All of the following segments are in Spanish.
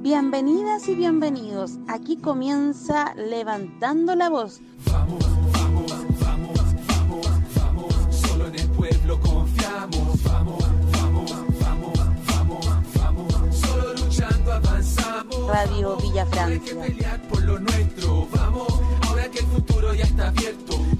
Bienvenidas y bienvenidos. Aquí comienza Levantando la Voz. Vamos, vamos, vamos, vamos, vamos. Solo en el pueblo confiamos. Vamos, vamos, vamos, vamos, vamos. Solo luchando avanzamos. Radio Villa Hay que Francia. pelear por lo nuestro. Vamos, ahora que el futuro ya está abierto.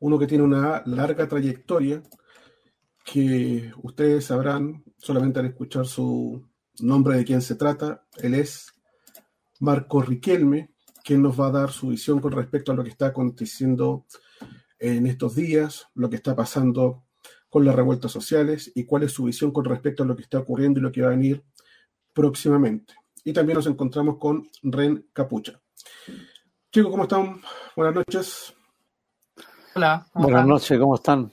uno que tiene una larga trayectoria, que ustedes sabrán solamente al escuchar su nombre de quién se trata. Él es Marco Riquelme, quien nos va a dar su visión con respecto a lo que está aconteciendo en estos días, lo que está pasando con las revueltas sociales y cuál es su visión con respecto a lo que está ocurriendo y lo que va a venir próximamente. Y también nos encontramos con Ren Capucha. Chicos, ¿cómo están? Buenas noches. Hola. ¿cómo Buenas están? noches, ¿cómo están?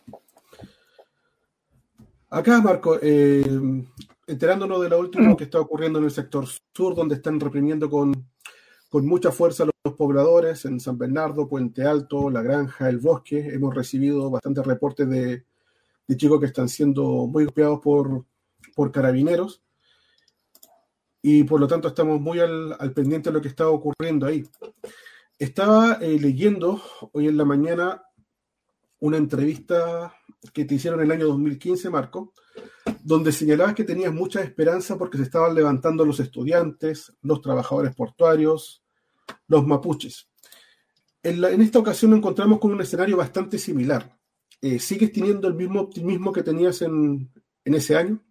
Acá, Marco, eh, enterándonos de lo último que está ocurriendo en el sector sur, donde están reprimiendo con, con mucha fuerza a los pobladores en San Bernardo, Puente Alto, La Granja, El Bosque. Hemos recibido bastantes reportes de, de chicos que están siendo muy golpeados por, por carabineros. Y por lo tanto estamos muy al, al pendiente de lo que está ocurriendo ahí. Estaba eh, leyendo hoy en la mañana una entrevista que te hicieron en el año 2015, Marco, donde señalabas que tenías mucha esperanza porque se estaban levantando los estudiantes, los trabajadores portuarios, los mapuches. En, esta ocasión nos encontramos con un escenario bastante similar. Eh, ¿Sigues teniendo el mismo optimismo que tenías en, en ese año?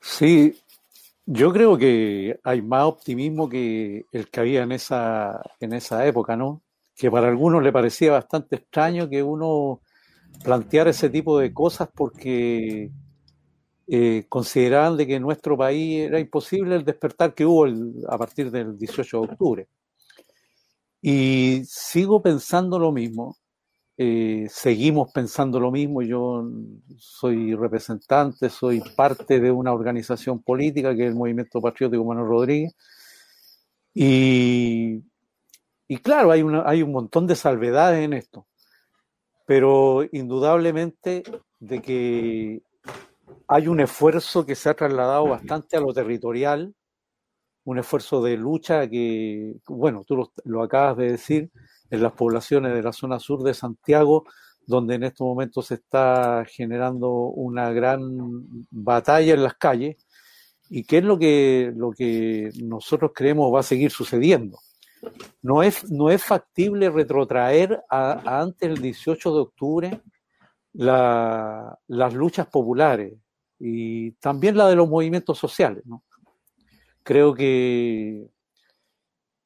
Sí, yo creo que hay más optimismo que el que había en esa, en esa época, ¿no? Que para algunos le parecía bastante extraño que uno planteara ese tipo de cosas porque eh, consideraban de que en nuestro país era imposible el despertar que hubo a partir del 18 de octubre. Y sigo pensando lo mismo. eh, seguimos pensando lo mismo. Yo soy representante, soy parte de una organización política que es el Movimiento Patriótico Manuel Rodríguez. Y, y claro, hay, hay un montón de salvedades en esto, pero indudablemente de que hay un esfuerzo que se ha trasladado bastante a lo territorial, un esfuerzo de lucha que, bueno, tú lo, lo acabas de decir, en las poblaciones de la zona sur de Santiago, donde en estos momentos se está generando una gran batalla en las calles, y qué es lo que, lo que nosotros creemos va a seguir sucediendo. No es, no es factible retrotraer a, antes del 18 de octubre la- las luchas populares y también la de los movimientos sociales. ¿no? Creo que,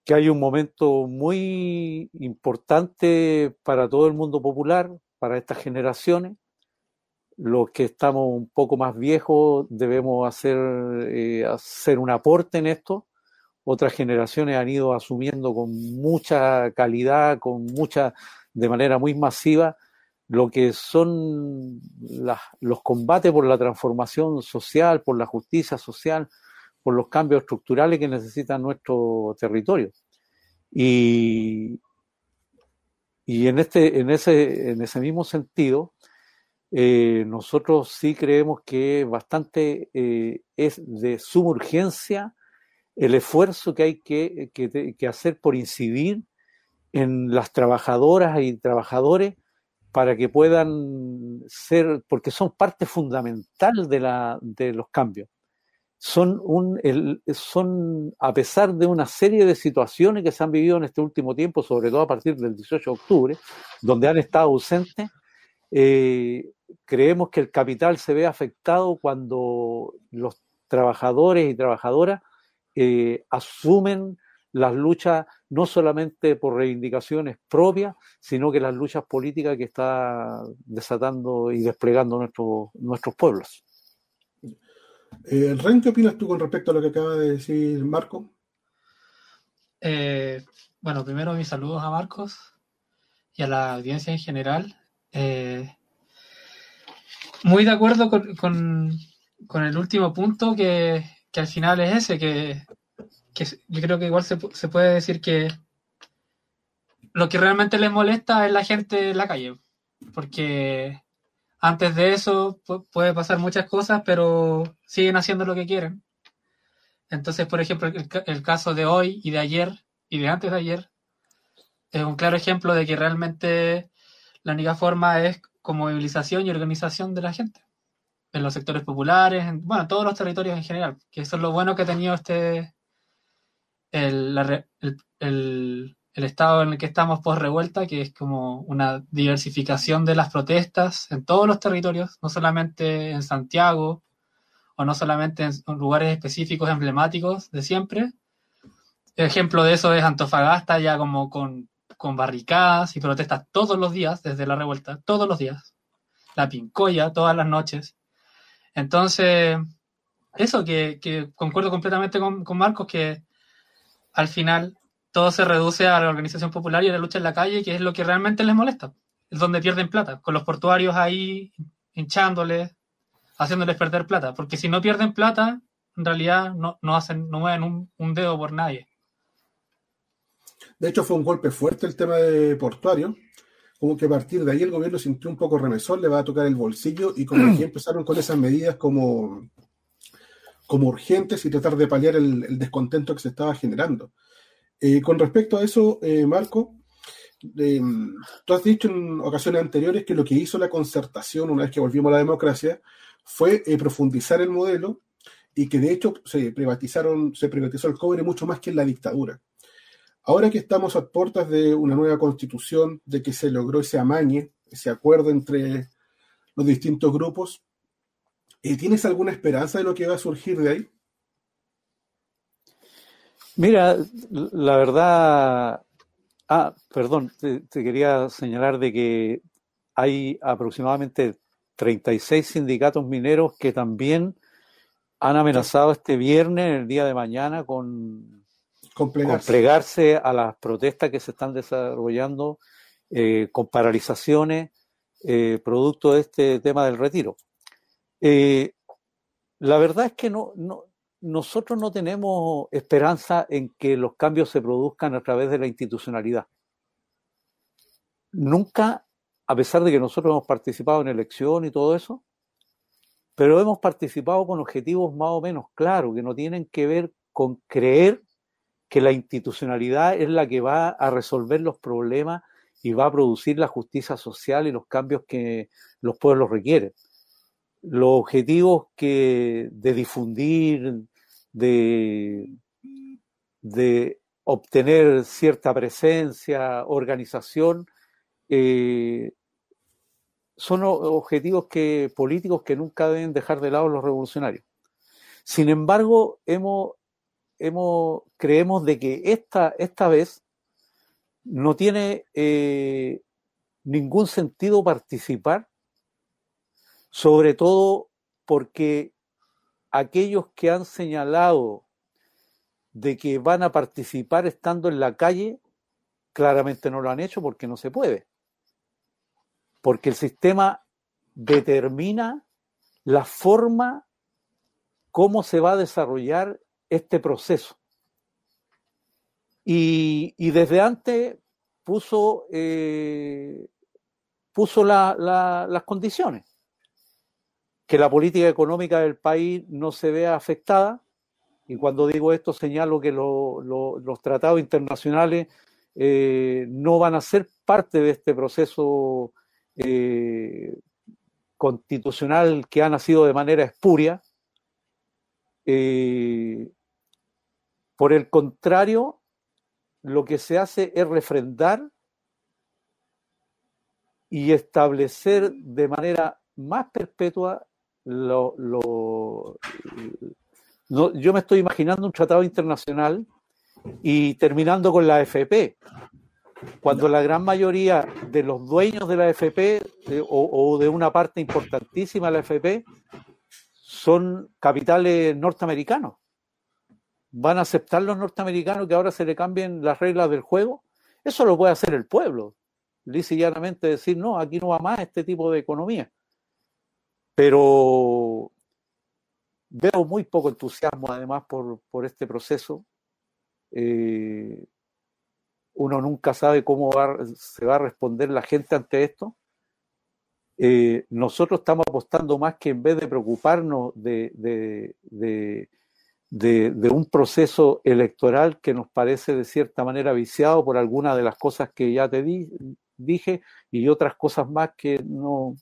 que hay un momento muy importante para todo el mundo popular, para estas generaciones. Los que estamos un poco más viejos debemos hacer, eh, hacer un aporte en esto. Otras generaciones han ido asumiendo con mucha calidad, con mucha, de manera muy masiva, lo que son las- los combates por la transformación social, por la justicia social, por los cambios estructurales que necesita nuestro territorio. Y, en, este, en, ese, en ese mismo sentido, eh, nosotros sí creemos que bastante eh, es de suma urgencia el esfuerzo que hay que, que, que hacer por incidir en las trabajadoras y trabajadores para que puedan ser, porque son parte fundamental de, la, de los cambios. Son, un, el, son, a pesar de una serie de situaciones que se han vivido en este último tiempo, sobre todo a partir del 18 de octubre, donde han estado ausentes, eh, creemos que el capital se ve afectado cuando los trabajadores y trabajadoras eh, asumen las luchas no solamente por reivindicaciones propias, sino que las luchas políticas que está desatando y desplegando nuestro, nuestros pueblos. Eh, Ren, ¿qué opinas tú con respecto a lo que acaba de decir Marco? Eh, bueno, primero mis saludos a Marcos y a la audiencia en general. Eh, muy de acuerdo con, el último punto que, al final es ese, que, yo creo que igual se, puede decir que lo que realmente les molesta es la gente en la calle, porque antes de eso puede pasar muchas cosas, pero siguen haciendo lo que quieren. Entonces, por ejemplo, el, caso de hoy y de ayer y de antes de ayer es un claro ejemplo de que realmente la única forma es con movilización y organización de la gente en los sectores populares, en, bueno, todos los territorios en general, que eso es lo bueno que ha tenido este el, estado en el que estamos post revuelta, que es como una diversificación de las protestas en todos los territorios, no solamente en Santiago o no solamente en lugares específicos emblemáticos de siempre. Ejemplo de eso es Antofagasta, ya como con, con barricadas y protestas todos los días, desde la revuelta, todos los días. La Pincoya, todas las noches. Entonces, eso que, que concuerdo completamente con, Marcos, que al final todo se reduce a la organización popular y a la lucha en la calle, que es lo que realmente les molesta. Es donde pierden plata, con los portuarios ahí hinchándoles, haciéndoles perder plata. Porque si no pierden plata, en realidad no, no hacen, no mueven un, dedo por nadie. De hecho, fue un golpe fuerte el tema de portuario. Como que a partir de ahí el gobierno sintió un poco remesón, le va a tocar el bolsillo y como aquí empezaron con esas medidas como, como urgentes y tratar de paliar el descontento que se estaba generando. Eh, con respecto a eso, eh, Marco, eh, tú has dicho en ocasiones anteriores que lo que hizo la concertación una vez que volvimos a la democracia fue profundizar el modelo y que de hecho se privatizaron, se privatizó el cobre mucho más que en la dictadura. Ahora que estamos a puertas de una nueva constitución, de que se logró ese amañe, ese acuerdo entre los distintos grupos, ¿tienes alguna esperanza de lo que va a surgir de ahí? Mira, la verdad, ah, perdón, te, quería señalar de que hay aproximadamente 36 sindicatos mineros que también han amenazado este viernes, el día de mañana, con, con, plegarse. a las protestas que se están desarrollando, eh, con paralizaciones, eh, producto de este tema del retiro. Eh, la verdad es que no, no, nosotros no tenemos esperanza en que los cambios se produzcan a través de la institucionalidad. Nunca, a pesar de que nosotros hemos participado en elección y todo eso, pero hemos participado con objetivos más o menos claros, que no tienen que ver con creer que la institucionalidad es la que va a resolver los problemas y va a producir la justicia social y los cambios que los pueblos requieren. Los objetivos que de difundir, de, obtener cierta presencia, organización, eh, son objetivos que, políticos que nunca deben dejar de lado los revolucionarios. Sin embargo, hemos, hemos, creemos de que esta, esta vez no tiene eh, ningún sentido participar, sobre todo porque aquellos que han señalado de que van a participar estando en la calle, claramente no lo han hecho porque no se puede. Porque el sistema determina la forma cómo se va a desarrollar este proceso. Y, desde antes puso, eh, puso las condiciones que la política económica del país no se vea afectada. Y cuando digo esto señalo que los tratados internacionales eh, no van a ser parte de este proceso eh, constitucional que ha nacido de manera espuria. Eh, por el contrario, lo que se hace es refrendar y establecer de manera más perpetua lo, lo, yo me estoy imaginando un tratado internacional y terminando con la AFP, cuando la gran mayoría de los dueños de la AFP o, de una parte importantísima de la AFP son capitales norteamericanos. ¿Van a aceptar los norteamericanos que ahora se le cambien las reglas del juego? Eso lo puede hacer el pueblo. Dice llanamente decir, no, aquí no va más este tipo de economía. Pero veo muy poco entusiasmo además por, por este proceso. Eh, uno nunca sabe cómo se va a responder la gente ante esto. Eh, nosotros estamos apostando más que en vez de preocuparnos de, de, un proceso electoral que nos parece de cierta manera viciado por algunas de las cosas que ya te dije y otras cosas más que no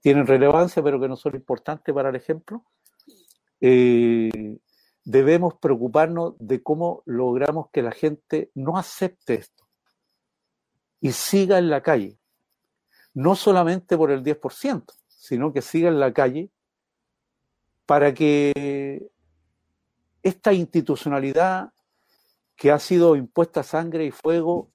tienen relevancia pero que no son importantes para el ejemplo, eh, debemos preocuparnos de cómo logramos que la gente no acepte esto y siga en la calle. No solamente por el 10%, sino que siga en la calle para que esta institucionalidad que ha sido impuesta sangre y fuego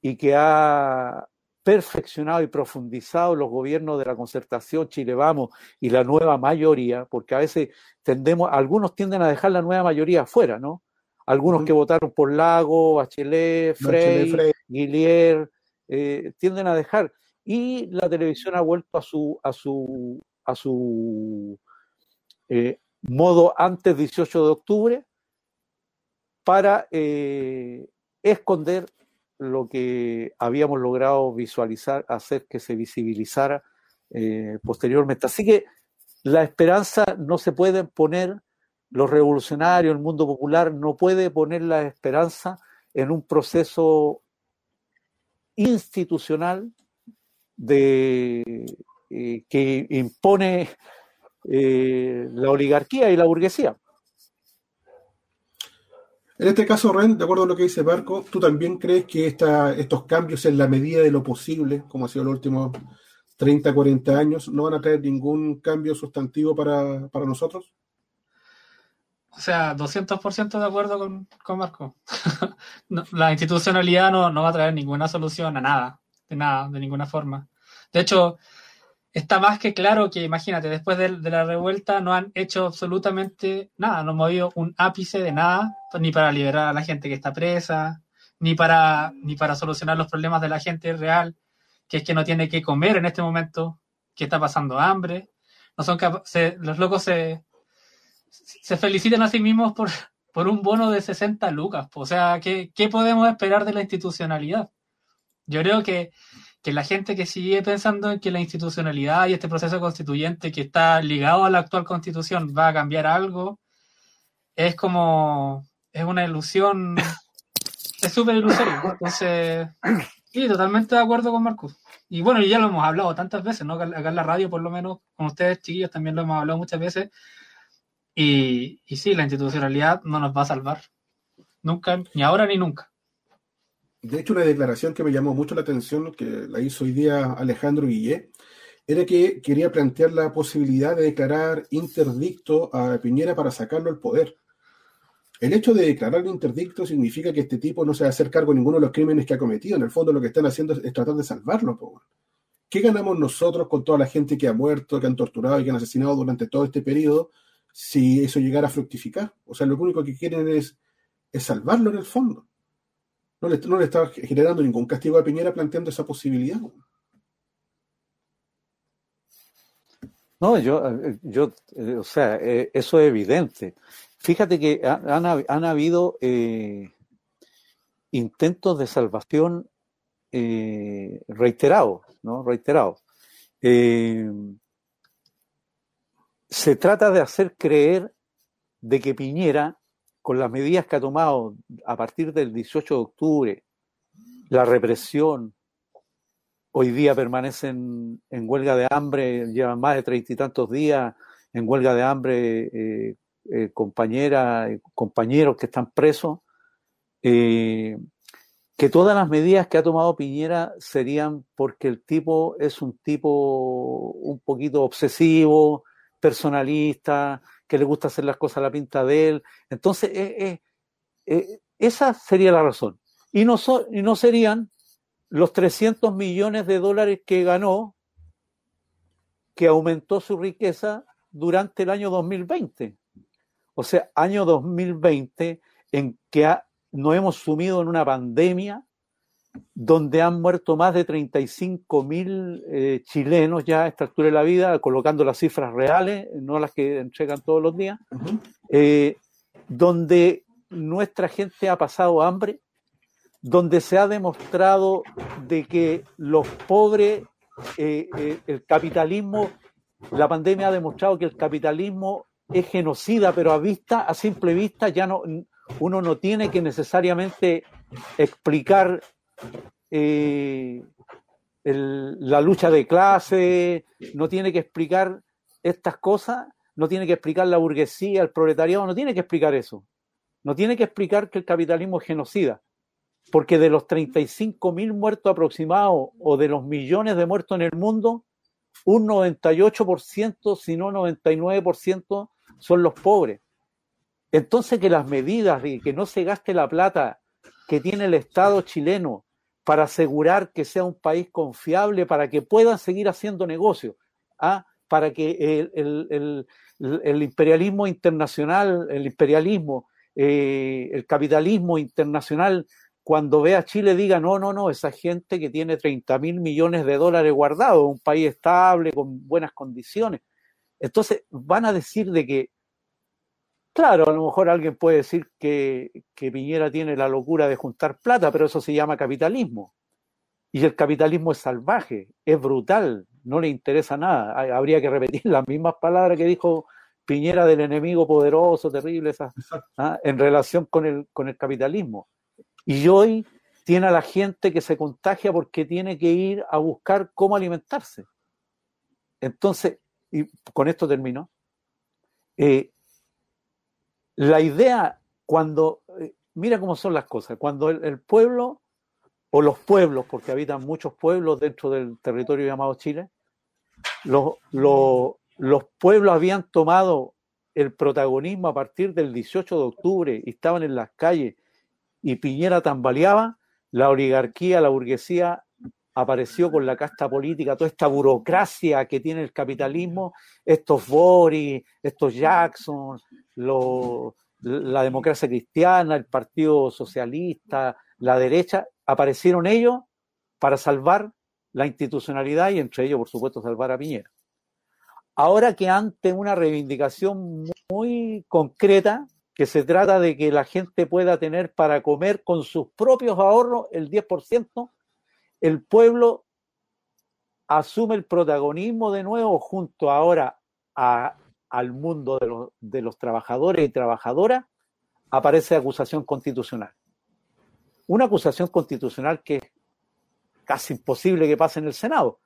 y que ha perfeccionado y profundizado los gobiernos de la concertación Chile Vamos y la nueva mayoría, porque a veces tendemos, algunos tienden a dejar la nueva mayoría afuera, ¿no? Algunos que votaron por Lago, Bachelet, Frey, Guillier, eh, tienden a dejar. Y la televisión ha vuelto a su, a su, a su eh, modo antes 18 de octubre para eh, esconder lo que habíamos logrado visualizar, hacer que se visibilizara eh, posteriormente. Así que la esperanza no se puede poner, los revolucionarios, el mundo popular no puede poner la esperanza en un proceso institucional de, eh, que impone eh, la oligarquía y la burguesía. En este caso, Ren, de acuerdo a lo que dice Marco, ¿tú también crees que esta, estos cambios en la medida de lo posible, como ha sido los últimos 30, 40 años, no van a traer ningún cambio sustantivo para, nosotros? O sea, 200% de acuerdo con, Marco. la institucionalidad no, no va a traer ninguna solución a nada, de nada, de ninguna forma. De hecho, está más que claro que, imagínate, después de, la revuelta no han hecho absolutamente nada, no han movido un ápice de nada, ni para liberar a la gente que está presa, ni para, ni para solucionar los problemas de la gente real, que es que no tiene que comer en este momento, que está pasando hambre. No son los locos se, se felicitan a sí mismos por, por un bono de 60 lucas. O sea, ¿qué, ¿qué podemos esperar de la institucionalidad? Yo creo que que la gente que sigue pensando en que la institucionalidad y este proceso constituyente que está ligado a la actual constitución va a cambiar algo, es como, es una ilusión, es súper ilusorio. Entonces, sí, totalmente de acuerdo con Marcos. Y bueno, ya lo hemos hablado tantas veces, ¿no? Acá en la radio, por lo menos, con ustedes, chiquillos, también lo hemos hablado muchas veces. Y, y sí, la institucionalidad no nos va a salvar. Nunca, ni ahora ni nunca. De hecho, una declaración que me llamó mucho la atención, que la hizo hoy día Alejandro Guillé, era que quería plantear la posibilidad de declarar interdicto a Piñera para sacarlo del poder. El hecho de declarar interdicto significa que este tipo no se va a hacer cargo de ninguno de los crímenes que ha cometido. En el fondo lo que están haciendo es, tratar de salvarlo. ¿Qué ganamos nosotros con toda la gente que ha muerto, que han torturado y que han asesinado durante todo este periodo si eso llegara a fructificar? O sea, lo único que quieren es, es salvarlo en el fondo no le, no le estaba generando ningún castigo a Piñera planteando esa posibilidad. No, yo, yo eh, o sea, eh, eso es evidente. Fíjate que han, han habido eh, intentos de salvación reiterados, ¿no? Reiterados. se trata de hacer creer de que Piñera con las medidas que ha tomado a partir del 18 de octubre, la represión, hoy día permanecen en huelga de hambre, llevan más de treinta y tantos días en huelga de hambre eh, eh, compañeras, compañeros que están presos, eh, que todas las medidas que ha tomado Piñera serían porque el tipo es un tipo un poquito obsesivo, personalista, que le gusta hacer las cosas a la pinta de él. Entonces, eh, eh, eh, esa sería la razón. Y no, y no serían los 300 millones de dólares que ganó, que aumentó su riqueza durante el año 2020. O sea, año 2020 en que nos hemos sumido en una pandemia donde han muerto más de 35 mil eh, chilenos ya a esta altura de la vida, colocando las cifras reales, no las que entregan todos los días, eh, donde nuestra gente ha pasado hambre, donde se ha demostrado de que los pobres, eh, el capitalismo, la pandemia ha demostrado que el capitalismo es genocida, pero a vista, a simple vista, ya no, uno no tiene que necesariamente explicar eh, la lucha de clase, no tiene que explicar estas cosas, no tiene que explicar la burguesía, el proletariado, no tiene que explicar eso. No tiene que explicar que el capitalismo es genocida, porque de los 35 mil muertos aproximados o de los millones de muertos en el mundo, un 98%, si no 99%, son los pobres. Entonces que las medidas de que no se gaste la plata que tiene el Estado chileno para asegurar que sea un país confiable, para que puedan seguir haciendo negocios, ¿ah? para que el, imperialismo internacional, el imperialismo, eh, el capitalismo internacional, cuando ve a Chile diga, no, no, no, esa gente que tiene 30 mil millones de dólares guardados, un país estable, con buenas condiciones. Entonces van a decir de que Claro, a lo mejor alguien puede decir que, Piñera tiene la locura de juntar plata, pero eso se llama capitalismo. Y el capitalismo es salvaje, es brutal, no le interesa nada. Habría que repetir las mismas palabras que dijo Piñera del enemigo poderoso, terrible, ¿ah? en relación con el, con el capitalismo. Y hoy tiene a la gente que se contagia porque tiene que ir a buscar cómo alimentarse. Entonces, y con esto termino, eh, la idea, cuando, eh, mira cómo son las cosas, cuando el, pueblo, o los pueblos, porque habitan muchos pueblos dentro del territorio llamado Chile, los, los pueblos habían tomado el protagonismo a partir del 18 de octubre y estaban en las calles y Piñera tambaleaba, la oligarquía, la burguesía apareció con la casta política, toda esta burocracia que tiene el capitalismo, estos Boris, estos Jackson, la democracia cristiana, el Partido Socialista, la derecha, aparecieron ellos para salvar la institucionalidad y entre ellos, por supuesto, salvar a Piñera. Ahora que ante una reivindicación muy concreta, que se trata de que la gente pueda tener para comer con sus propios ahorros el 10%, el pueblo asume el protagonismo de nuevo junto ahora al mundo de los, trabajadores y trabajadoras, aparece acusación constitucional. Una acusación constitucional que es casi imposible que pase en el Senado,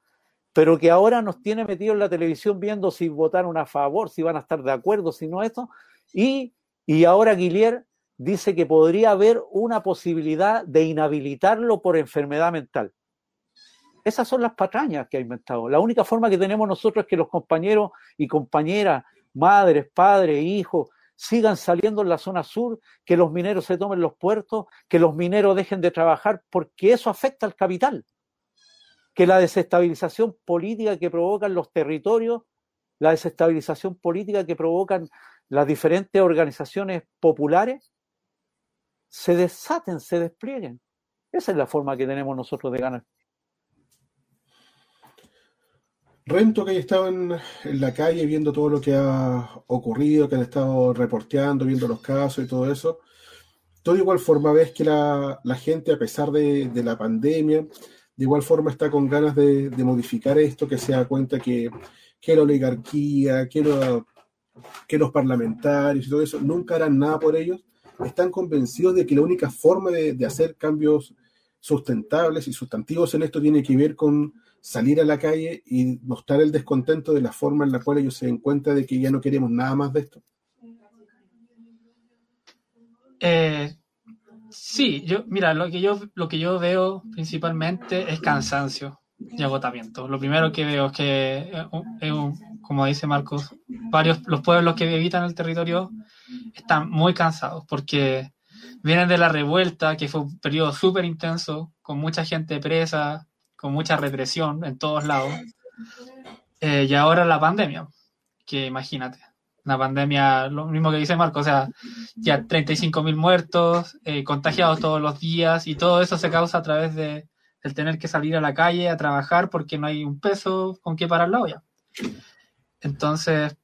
pero que ahora nos tiene metido en la televisión viendo si votaron a favor, si van a estar de acuerdo, si no esto, y, y ahora Guillier dice que podría haber una posibilidad de inhabilitarlo por enfermedad mental. Esas son las patrañas que ha inventado. La única forma que tenemos nosotros es que los compañeros y compañeras, madres, padres, hijos, sigan saliendo en la zona sur, que los mineros se tomen los puertos, que los mineros dejen de trabajar, porque eso afecta al capital. Que la desestabilización política que provocan los territorios, la desestabilización política que provocan las diferentes organizaciones populares, se desaten, se desplieguen. Esa es la forma que tenemos nosotros de ganar. Rento que haya estado en, la calle viendo todo lo que ha ocurrido, que han estado reporteando, viendo los casos y todo eso. Todo de igual forma ves que la, gente, a pesar de, la pandemia, de igual forma está con ganas de, modificar esto, que se da cuenta que, que la oligarquía, que, que los parlamentarios y todo eso nunca harán nada por ellos. Están convencidos de que la única forma de, de hacer cambios sustentables y sustantivos en esto tiene que ver con salir a la calle y mostrar el descontento de la forma en la cual ellos se den cuenta de que ya no queremos nada más de esto? Eh, sí, yo, mira, lo que yo, lo que yo veo principalmente es cansancio y agotamiento. Lo primero que veo es que, como dice Marcos, varios los pueblos que habitan el territorio están muy cansados porque vienen de la revuelta, que fue un periodo súper intenso, con mucha gente presa, con mucha represión en todos lados, eh, y ahora la pandemia. que imagínate. Una pandemia, lo mismo que dice Marco, o sea, ya 35.000 muertos, eh, contagiados todos los días, y todo eso se causa a través de el tener que salir a la calle a trabajar porque no hay un peso con qué parar la olla. Entonces,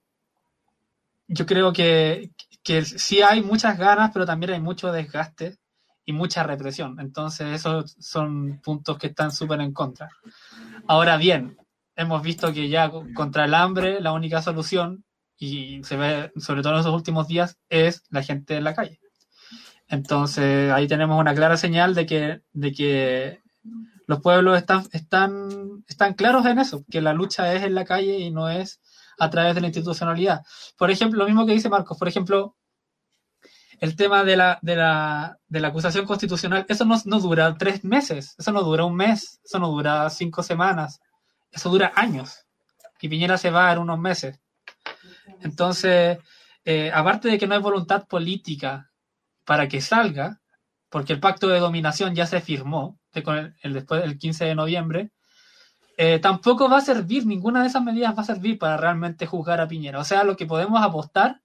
yo creo que, que sí hay muchas ganas, pero también hay mucho desgaste y mucha represión. Entonces, esos son puntos que están súper en contra. Ahora bien, hemos visto que ya contra el hambre la única solución, y se ve sobre todo en esos últimos días, es la gente en la calle. Entonces, ahí tenemos una clara señal de que, de que los pueblos están, están, están claros en eso, que la lucha es en la calle y no es a través de la institucionalidad. Por ejemplo, lo mismo que dice Marcos, por ejemplo, el tema de la, de la, de la acusación constitucional, eso no, no, dura tres meses, eso no dura un mes, eso no dura cinco semanas, eso dura años. Y Piñera se va en unos meses. Entonces, eh, aparte de que no hay voluntad política para que salga, porque el pacto de dominación ya se firmó el después del 15 de noviembre, eh, tampoco va a servir, ninguna de esas medidas va a servir para realmente juzgar a Piñera. O sea, lo que podemos apostar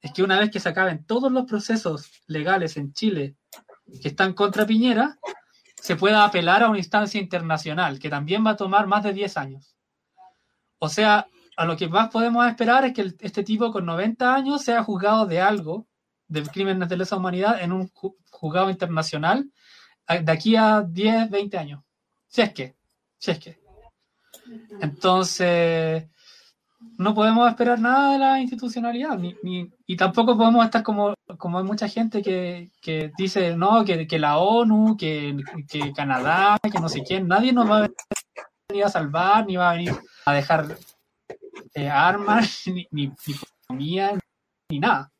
es que una vez que se acaben todos los procesos legales en Chile que están contra Piñera, se pueda apelar a una instancia internacional, que también va a tomar más de 10 años. O sea, a lo que más podemos esperar es que este tipo con 90 años sea juzgado de algo, de crímenes de lesa humanidad, en un juzgado internacional de aquí a 10, 20 años. Si es que, si es que. Entonces, no podemos esperar nada de la institucionalidad, ni, ni, y tampoco podemos estar como, como hay mucha gente que, que dice, no, que, que la ONU, que, que, Canadá, que no sé quién, nadie nos va a venir a salvar, ni va a venir a dejar eh, armas, ni, ni, ni economía, ni nada.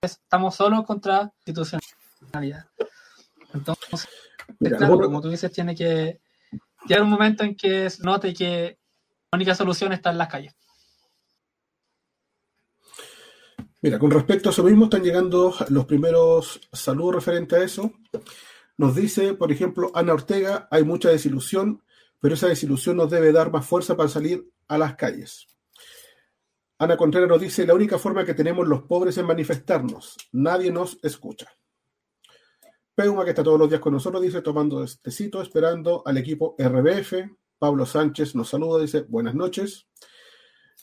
Estamos solo contra la institucionalidad. Entonces, Mira, claro, como tú dices, tiene que llegar un momento en que note que la única solución está en las calles. Mira, con respecto a eso mismo, están llegando los primeros saludos referentes a eso. Nos dice, por ejemplo, Ana Ortega, hay mucha desilusión, pero esa desilusión nos debe dar más fuerza para salir a las calles. Ana Contreras nos dice, la única forma que tenemos los pobres es manifestarnos. Nadie nos escucha. Peuma, que está todos los días con nosotros, dice, tomando tecito, esperando al equipo RBF. Pablo Sánchez nos saluda, dice, buenas noches.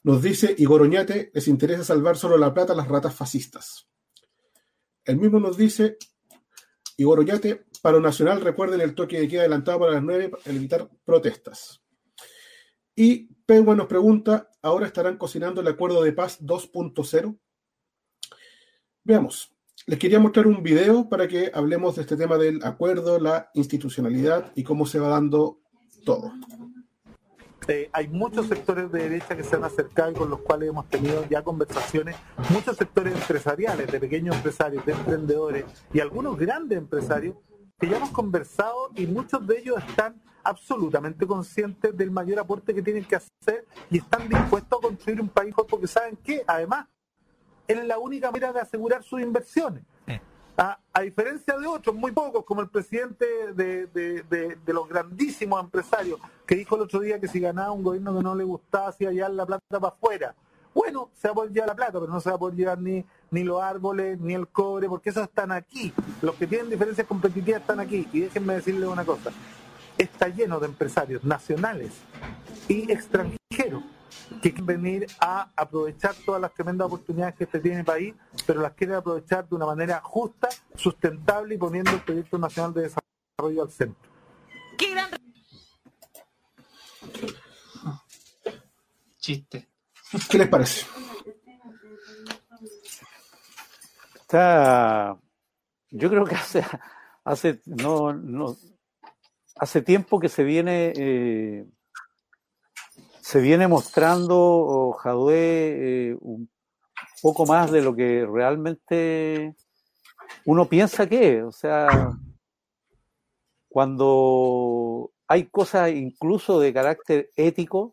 Nos dice Igor Oñate, les interesa salvar solo la plata a las ratas fascistas. El mismo nos dice, Igor Oñate, paro nacional, recuerden el toque de queda adelantado para las 9 para evitar protestas. Y Peuma nos pregunta, ¿ahora estarán cocinando el acuerdo de paz 2.0? Veamos. Les quería mostrar un video para que hablemos de este tema del acuerdo, la institucionalidad y cómo se va dando todo. Eh, hay muchos sectores de derecha que se han acercado y con los cuales hemos tenido ya conversaciones, muchos sectores empresariales, de pequeños empresarios, de emprendedores y algunos grandes empresarios que ya hemos conversado y muchos de ellos están absolutamente conscientes del mayor aporte que tienen que hacer y están dispuestos a construir un país porque saben que además es la única manera de asegurar sus inversiones. A, diferencia de otros, muy pocos, como el presidente de, de, los grandísimos empresarios, que dijo el otro día que si ganaba un gobierno que no le gustaba, hacía llevar la plata para afuera. Bueno, se va a poder llevar la plata, pero no se va a poder llevar ni, ni los árboles, ni el cobre, porque esos están aquí. Los que tienen diferencias competitivas están aquí. Y déjenme decirles una cosa, está lleno de empresarios nacionales y extranjeros que quieren venir a aprovechar todas las tremendas oportunidades que este tiene el país, pero las quieren aprovechar de una manera justa, sustentable y poniendo el proyecto nacional de desarrollo al centro. ¡Qué gran chiste! ¿Qué les parece? Está, yo creo que hace, hace, no, no, hace tiempo que se viene eh, se viene mostrando Jadwe eh, un poco más de lo que realmente uno piensa que es. O sea, cuando hay cosas incluso de carácter ético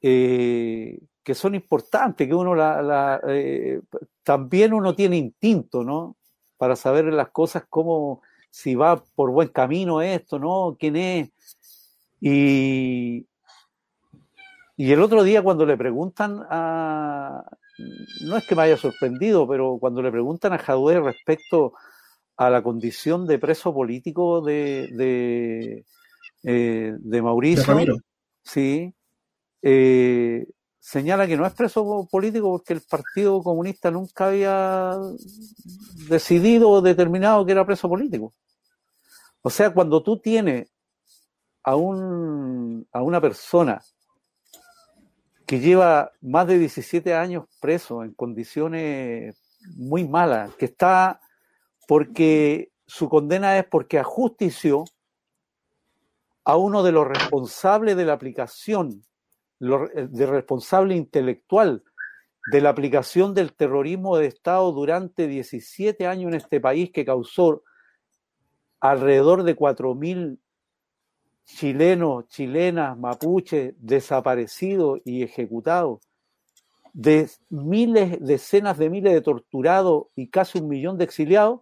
eh, que son importantes, que uno la, eh, también uno tiene instinto, ¿no? Para saber las cosas como si va por buen camino esto, ¿no? ¿Quién es? Y, y el otro día cuando le preguntan a, no es que me haya sorprendido, pero cuando le preguntan a Jadwe respecto a la condición de preso político de, de, eh, de Mauricio, sí, eh, señala que no es preso político porque el Partido Comunista nunca había decidido o determinado que era preso político. O sea, cuando tú tienes a, un, a una persona que lleva más de 17 años preso en condiciones muy malas, que está porque su condena es porque ajustició a uno de los responsables de la aplicación, de responsable intelectual de la aplicación del terrorismo de Estado durante 17 años en este país que causó alrededor de 4.000 chilenos, chilenas, mapuches desaparecidos y ejecutados, de miles, decenas de miles de torturados y casi un millón de exiliados,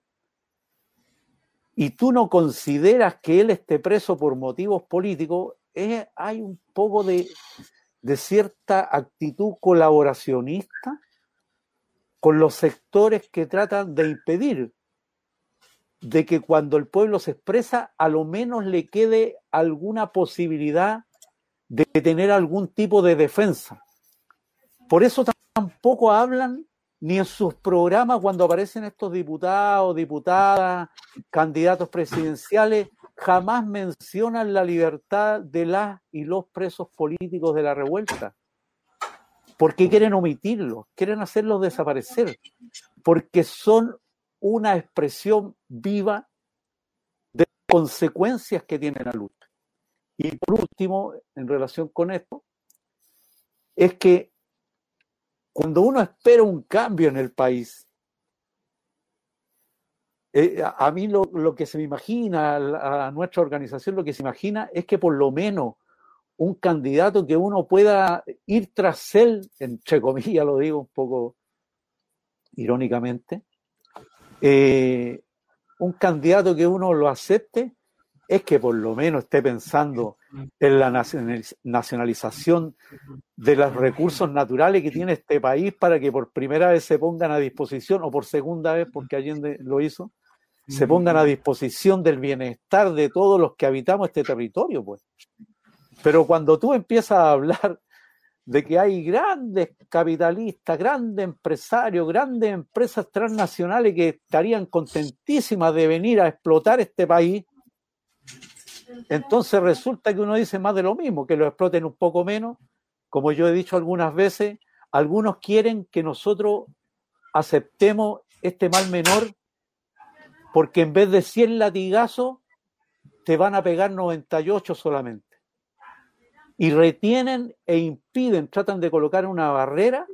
y tú no consideras que él esté preso por motivos políticos, hay un poco de, de cierta actitud colaboracionista con los sectores que tratan de impedir de que cuando el pueblo se expresa, a lo menos le quede alguna posibilidad de tener algún tipo de defensa. Por eso tampoco hablan ni en sus programas cuando aparecen estos diputados, diputadas, candidatos presidenciales, jamás mencionan la libertad de las y los presos políticos de la revuelta. Porque quieren omitirlos, quieren hacerlos desaparecer, porque son una expresión viva de consecuencias que tiene la lucha. Y por último, en relación con esto, es que cuando uno espera un cambio en el país, eh, a, mí lo, que se me imagina, a, a nuestra organización lo que se imagina es que por lo menos un candidato que uno pueda ir tras él, entre comillas lo digo un poco irónicamente, eh, un candidato que uno lo acepte es que por lo menos esté pensando en la nacionalización de los recursos naturales que tiene este país para que por primera vez se pongan a disposición, o por segunda vez, porque Allende lo hizo, se pongan a disposición del bienestar de todos los que habitamos este territorio, pues. Pero cuando tú empiezas a hablar de que hay grandes capitalistas, grandes empresarios, grandes empresas transnacionales que estarían contentísimas de venir a explotar este país, entonces resulta que uno dice más de lo mismo, que lo exploten un poco menos. Como yo he dicho algunas veces, algunos quieren que nosotros aceptemos este mal menor porque en vez de 100 latigazos te van a pegar 98 solamente y retienen e impiden, tratan de colocar una barrera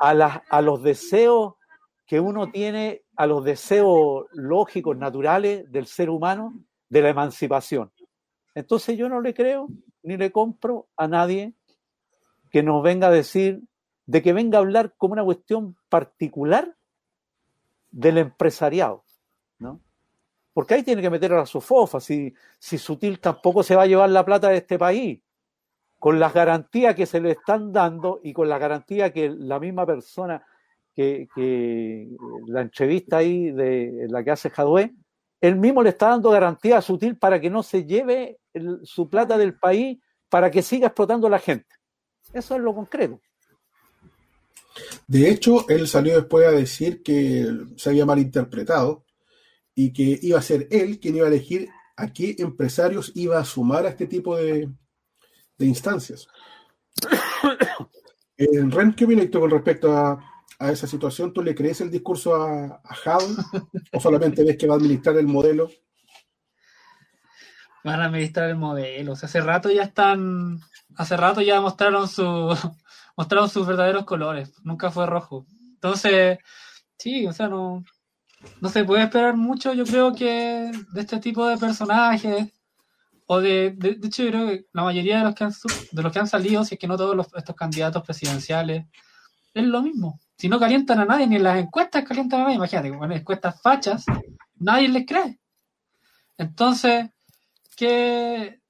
a, a los deseos que uno tiene, a los deseos lógicos, naturales del ser humano de la emancipación. Entonces yo no le creo ni le compro a nadie que nos venga a decir, de que venga a hablar como una cuestión particular del empresariado, ¿no? Porque ahí tiene que meter a la sofofa, si, si Sutil tampoco se va a llevar la plata de este país, con las garantías que se le están dando y con la garantía que la misma persona que, la entrevista ahí de la que hace Jadwe, él mismo le está dando garantía sutil para que no se lleve su plata del país para que siga explotando a la gente. Eso es lo concreto. De hecho, él salió después a decir que se había malinterpretado y que iba a ser él quien iba a elegir a qué empresarios iba a sumar a este tipo de, instancias. En Ren, ¿qué opinas con respecto a, esa situación? ¿Tú le crees el discurso a, a o solamente ves que va a administrar el modelo? Van a administrar el modelo. hace rato ya están, hace rato ya mostraron su, mostraron sus verdaderos colores. Nunca fue rojo. Entonces, sí, o sea, no, no se puede esperar mucho, yo creo que de este tipo de personajes o de, de, hecho, yo creo que la mayoría de los que han, de los que han salido, si es que no todos estos candidatos presidenciales, es lo mismo. Si no calientan a nadie, ni en las encuestas calientan a nadie, imagínate, con encuestas fachas, nadie les cree. Entonces, que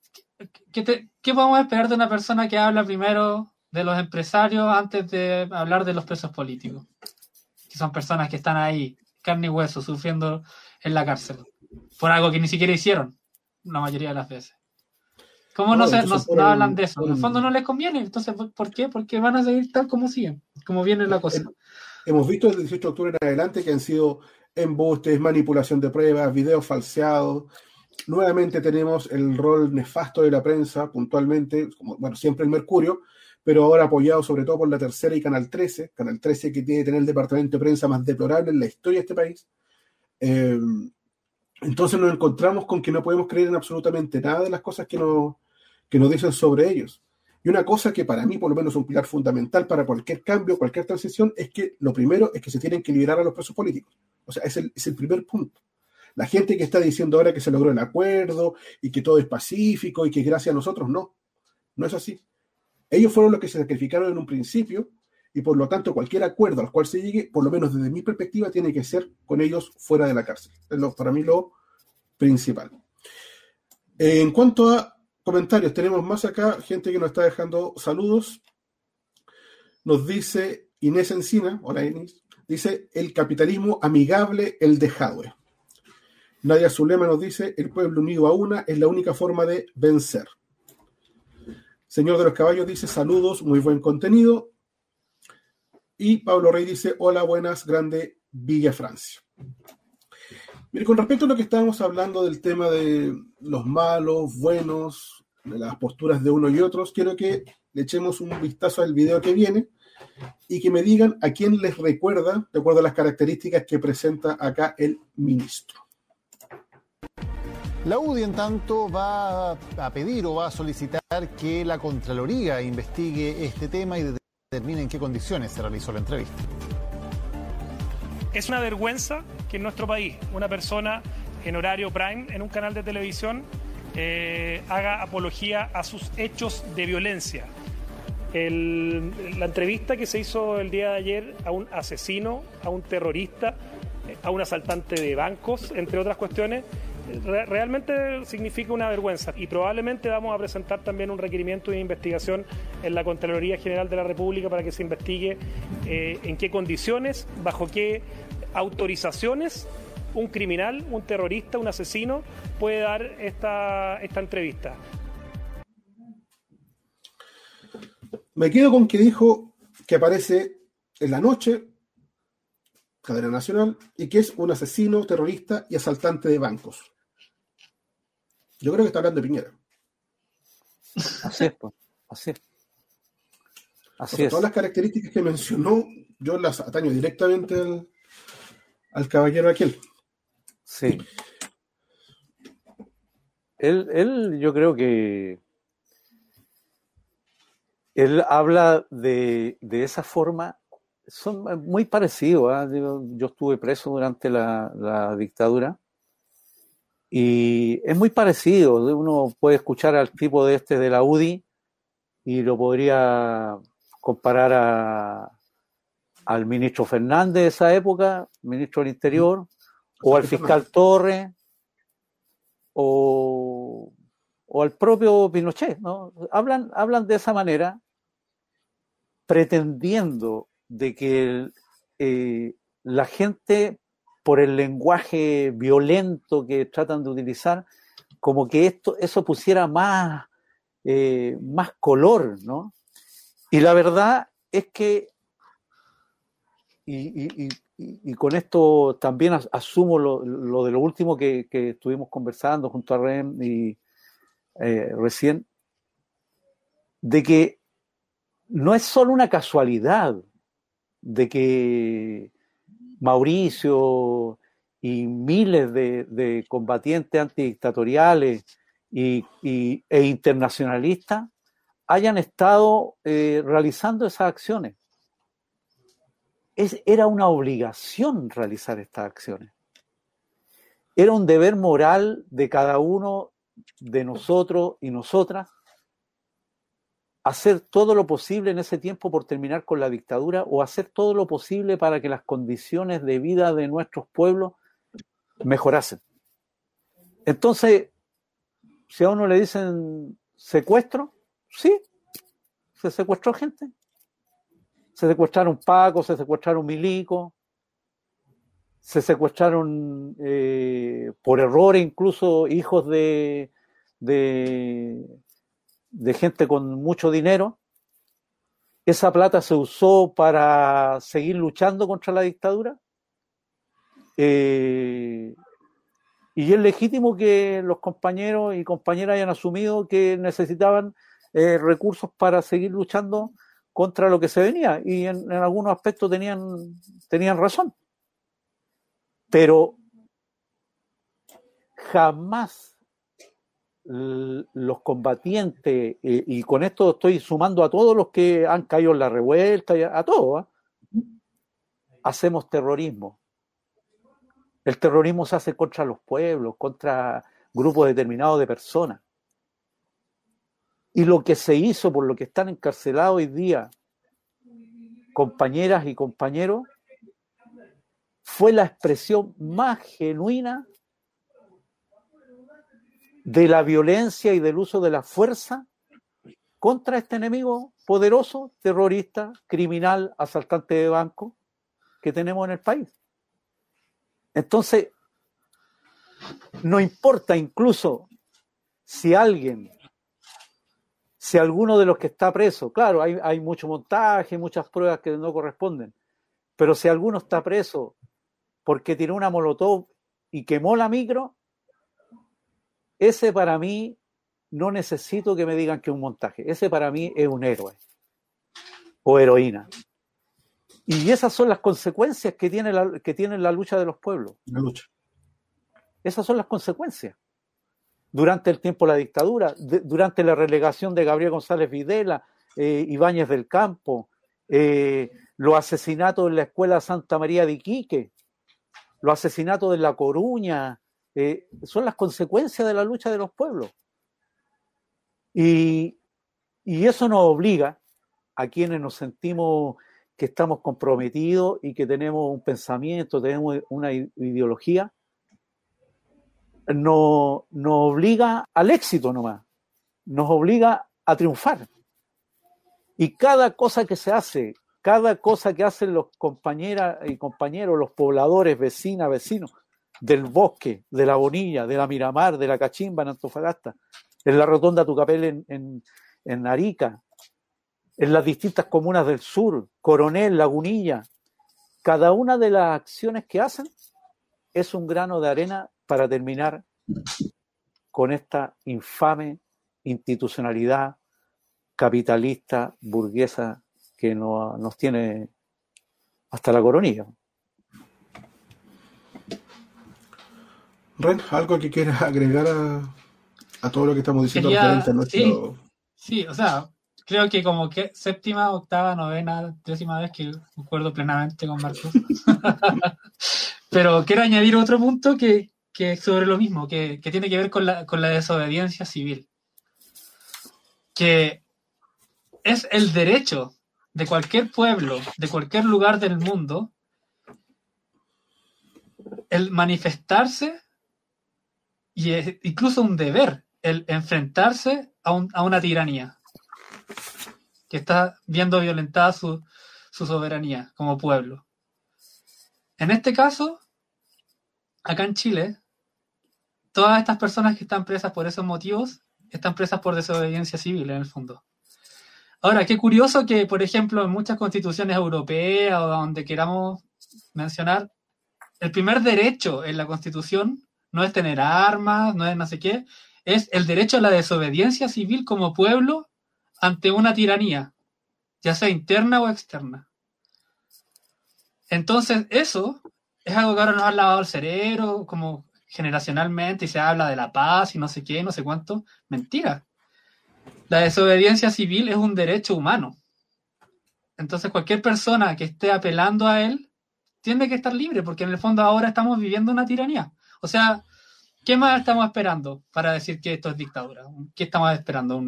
¿qué, ¿qué podemos esperar de una persona que habla primero de los empresarios antes de hablar de los presos políticos? Que son personas que están ahí, carne y hueso, sufriendo en la cárcel, por algo que ni siquiera hicieron, la mayoría de las veces. ¿Cómo no, se, no, hablan de eso? En el fondo no les conviene. Entonces, ¿por qué? Porque van a seguir tal como siguen, como viene la cosa. Hemos visto desde el 18 de octubre en adelante que han sido embustes, manipulación de pruebas, videos falseados. Nuevamente tenemos el rol nefasto de la prensa, puntualmente, como, bueno, siempre el Mercurio, pero ahora apoyado sobre todo por la tercera y Canal 13, Canal 13 que tiene que tener el departamento de prensa más deplorable en la historia de este país. Eh, entonces nos encontramos con que no podemos creer en absolutamente nada de las cosas que nos, que nos dicen sobre ellos. Y una cosa que para mí, por lo menos, es un pilar fundamental para cualquier cambio, cualquier transición, es que lo primero es que se tienen que liberar a los presos políticos. O sea, es el, es el primer punto. La gente que está diciendo ahora que se logró el acuerdo y que todo es pacífico y que gracias a nosotros, no. No es así. Ellos fueron los que se sacrificaron en un principio y por lo tanto cualquier acuerdo al cual se llegue, por lo menos desde mi perspectiva, tiene que ser con ellos fuera de la cárcel. Es para mí lo principal. En cuanto a comentarios, tenemos más acá, gente que nos está dejando saludos. Nos dice Inés Encina, hola Inés, dice el capitalismo amigable, el de Jadwe. Nadia Zulema nos dice el pueblo unido a una es la única forma de vencer. Señor de los Caballos dice saludos, muy buen contenido. Y Pablo Rey dice, hola, buenas, grande Villa Francia. Mire, con respecto a lo que estábamos hablando del tema de los malos, buenos, de las posturas de uno y otros, quiero que le echemos un vistazo al video que viene y que me digan a quién les recuerda, de acuerdo a las características que presenta acá el ministro. La UDI, en tanto, va a pedir o va a solicitar que la Contraloría investigue este tema y determine en qué condiciones se realizó la entrevista. Es una vergüenza que en nuestro país una persona en horario prime en un canal de televisión eh, haga apología a sus hechos de violencia. la entrevista que se hizo el día de ayer a un asesino, a un terrorista, a un asaltante de bancos, entre otras cuestiones, realmente significa una vergüenza y probablemente vamos a presentar también un requerimiento de investigación en la Contraloría General de la República para que se investigue eh, en qué condiciones, bajo qué autorizaciones un criminal, un terrorista, un asesino puede dar esta, esta entrevista. Me quedo con que dijo que aparece en la noche, cadena nacional, y que es un asesino, terrorista y asaltante de bancos. Yo creo que está hablando de Piñera. Así es, pues. Así es. Así es. Todas las características que mencionó, yo las ataño directamente al, al caballero aquel. Sí. Él, él, yo creo que él habla de, de esa forma, son muy parecidos. ¿ah? Yo, estuve preso durante la, la dictadura y es muy parecido. Uno puede escuchar al tipo de este de la UDI y lo podría comparar a, al ministro Fernández de esa época, ministro del Interior, o al fiscal Torres, o, o, al propio Pinochet. ¿no? Hablan, hablan de esa manera, pretendiendo de que eh, la gente por el lenguaje violento que tratan de utilizar, como que esto, eso pusiera más, eh, más color, ¿no? Y la verdad es que, y, con esto también asumo lo, de lo último que, estuvimos conversando junto a Ren y eh, recién, de que no es solo una casualidad de que Mauricio y miles de, combatientes antidictatoriales y, e internacionalistas hayan estado eh, realizando esas acciones. Es, era una obligación realizar estas acciones. Era un deber moral de cada uno de nosotros y nosotras hacer todo lo posible en ese tiempo por terminar con la dictadura o hacer todo lo posible para que las condiciones de vida de nuestros pueblos mejorasen. Entonces, si a uno le dicen ¿Secuestro? Sí, se secuestró gente. Se secuestraron pacos, se secuestraron milicos, se secuestraron eh, por error incluso hijos de, de, de gente con mucho dinero. Esa plata se usó para seguir luchando contra la dictadura. Eh, y es legítimo que los compañeros y compañeras hayan asumido que necesitaban eh, recursos para seguir luchando contra lo que se venía. Y en, en algunos aspectos tenían, tenían razón. Pero jamás los combatientes, eh, y con esto estoy sumando a todos los que han caído en la revuelta, a, a todos, ¿eh? hacemos terrorismo. El terrorismo se hace contra los pueblos, contra grupos determinados de personas. Y lo que se hizo por lo que están encarcelados hoy día, compañeras y compañeros, fue la expresión más genuina de la violencia y del uso de la fuerza contra este enemigo poderoso, terrorista, criminal, asaltante de banco que tenemos en el país. Entonces, no importa incluso si alguien, si alguno de los que está preso, claro, hay, hay mucho montaje, muchas pruebas que no corresponden, pero si alguno está preso porque tiró una molotov y quemó la micro, ese para mí no necesito que me digan que es un montaje. Ese para mí es un héroe o heroína. Y esas son las consecuencias que tiene la, que tiene la lucha de los pueblos. La lucha. Esas son las consecuencias. Durante el tiempo de la dictadura, de, durante la relegación de Gabriel González Videla, eh, Ibáñez del Campo, eh, los asesinatos en la Escuela Santa María de Iquique, los asesinatos de La Coruña, eh, son las consecuencias de la lucha de los pueblos. Y, y, eso nos obliga a quienes nos sentimos que estamos comprometidos y que tenemos un pensamiento, tenemos una ideología, nos no obliga al éxito nomás, nos obliga a triunfar. Y cada cosa que se hace, cada cosa que hacen los compañeras y compañeros, los pobladores, vecinas, vecinos, del bosque, de la Bonilla, de la Miramar, de la Cachimba en Antofagasta, en la Rotonda Tucapel en, en, en Arica, en las distintas comunas del sur, Coronel, Lagunilla. Cada una de las acciones que hacen es un grano de arena para terminar con esta infame institucionalidad capitalista, burguesa, que no, nos tiene hasta la coronilla. Ren, ¿algo que quieras agregar a, a todo lo que estamos diciendo Quería, a nuestro... sí, sí, o sea, creo que como que séptima, octava, novena, décima vez que concuerdo plenamente con Marcos. Pero quiero añadir otro punto que, que sobre lo mismo, que, que tiene que ver con la, con la desobediencia civil. Que es el derecho de cualquier pueblo, de cualquier lugar del mundo, el manifestarse y es incluso un deber el enfrentarse a, un, a una tiranía que está viendo violentada su, su, soberanía como pueblo. En este caso, acá en Chile, todas estas personas que están presas por esos motivos están presas por desobediencia civil en el fondo. Ahora, qué curioso que, por ejemplo, en muchas constituciones europeas o donde queramos mencionar, el primer derecho en la constitución no es tener armas, no es no sé qué, es el derecho a la desobediencia civil como pueblo ante una tiranía, ya sea interna o externa. Entonces, eso es algo que ahora nos ha lavado el cerebro, como generacionalmente, y se habla de la paz y no sé qué, no sé cuánto. Mentira. La desobediencia civil es un derecho humano. Entonces, cualquier persona que esté apelando a él tiene que estar libre, porque en el fondo ahora estamos viviendo una tiranía. O sea, ¿qué más estamos esperando para decir que esto es dictadura? ¿Qué estamos esperando?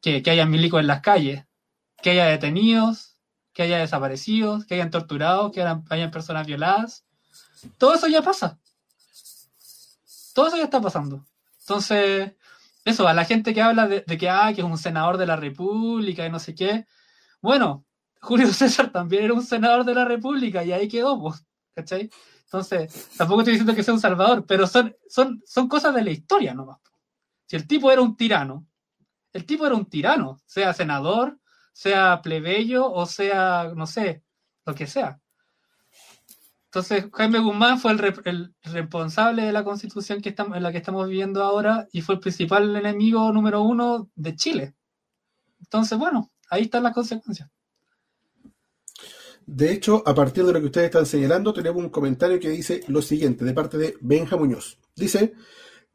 Que, que haya milicos en las calles, que haya detenidos, que haya desaparecidos, que hayan torturados, que hayan, personas violadas. Todo eso ya pasa. Todo eso ya está pasando. Entonces, eso, a la gente que habla de, que, ah, que es un senador de la República y no sé qué. Bueno, Julio César también era un senador de la República y ahí quedó, ¿cachai? Entonces, tampoco estoy diciendo que sea un salvador, pero son, son, son cosas de la historia nomás. Si el tipo era un tirano, el tipo era un tirano, sea senador, sea plebeyo o sea, no sé, lo que sea. Entonces, Jaime Guzmán fue el, responsable de la constitución que estamos, en la que estamos viviendo ahora y fue el principal enemigo número uno de Chile. Entonces, bueno, ahí están las consecuencias. De hecho, a partir de lo que ustedes están señalando, tenemos un comentario que dice lo siguiente, de parte de Benja Muñoz. Dice,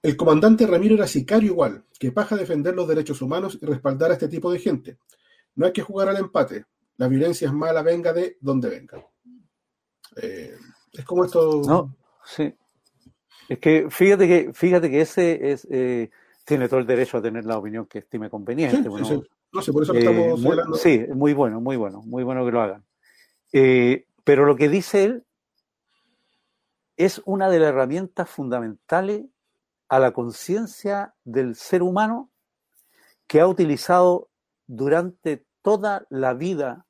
el comandante Ramiro era sicario igual, que paja defender los derechos humanos y respaldar a este tipo de gente. No hay que jugar al empate. La violencia es mala, venga de donde venga. Eh, es como esto. No, sí. Es que fíjate que, fíjate que ese es, eh, tiene todo el derecho a tener la opinión que estime conveniente. No sé, por eso lo estamos eh, muy, Sí, muy bueno, muy bueno, muy bueno que lo hagan. Pero lo que dice él es una de las herramientas fundamentales a la conciencia del ser humano que ha utilizado durante toda la vida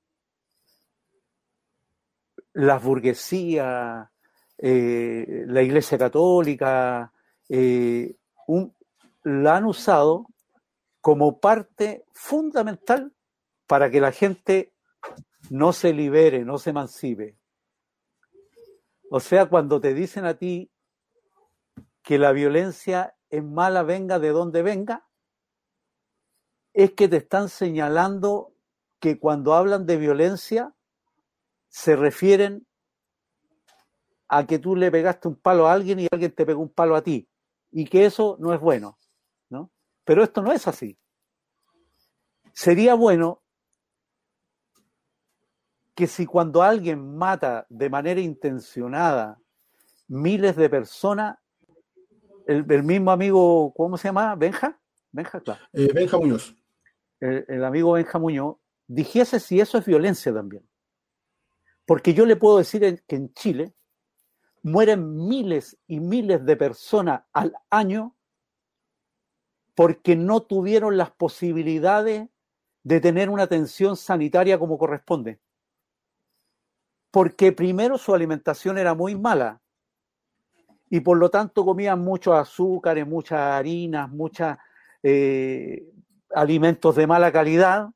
las burguesías, eh, la Iglesia Católica, eh, la han usado como parte fundamental para que la gente no se libere, no se emancipe. O sea, cuando te dicen a ti que la violencia es mala, venga de donde venga, es que te están señalando que cuando hablan de violencia se refieren a que tú le pegaste un palo a alguien y alguien te pegó un palo a ti, y que eso no es bueno, ¿no? Pero esto no es así. Sería bueno que si cuando alguien mata de manera intencionada miles de personas, el, mismo amigo, ¿cómo se llama? ¿Benja? Benja, claro. Eh, Benja Muñoz. El, el, amigo Benja Muñoz dijese si eso es violencia también. Porque yo le puedo decir que en Chile mueren miles y miles de personas al año porque no tuvieron las posibilidades de tener una atención sanitaria como corresponde. Porque primero su alimentación era muy mala y por lo tanto comían muchos azúcares, muchas harinas, muchos eh, alimentos de mala calidad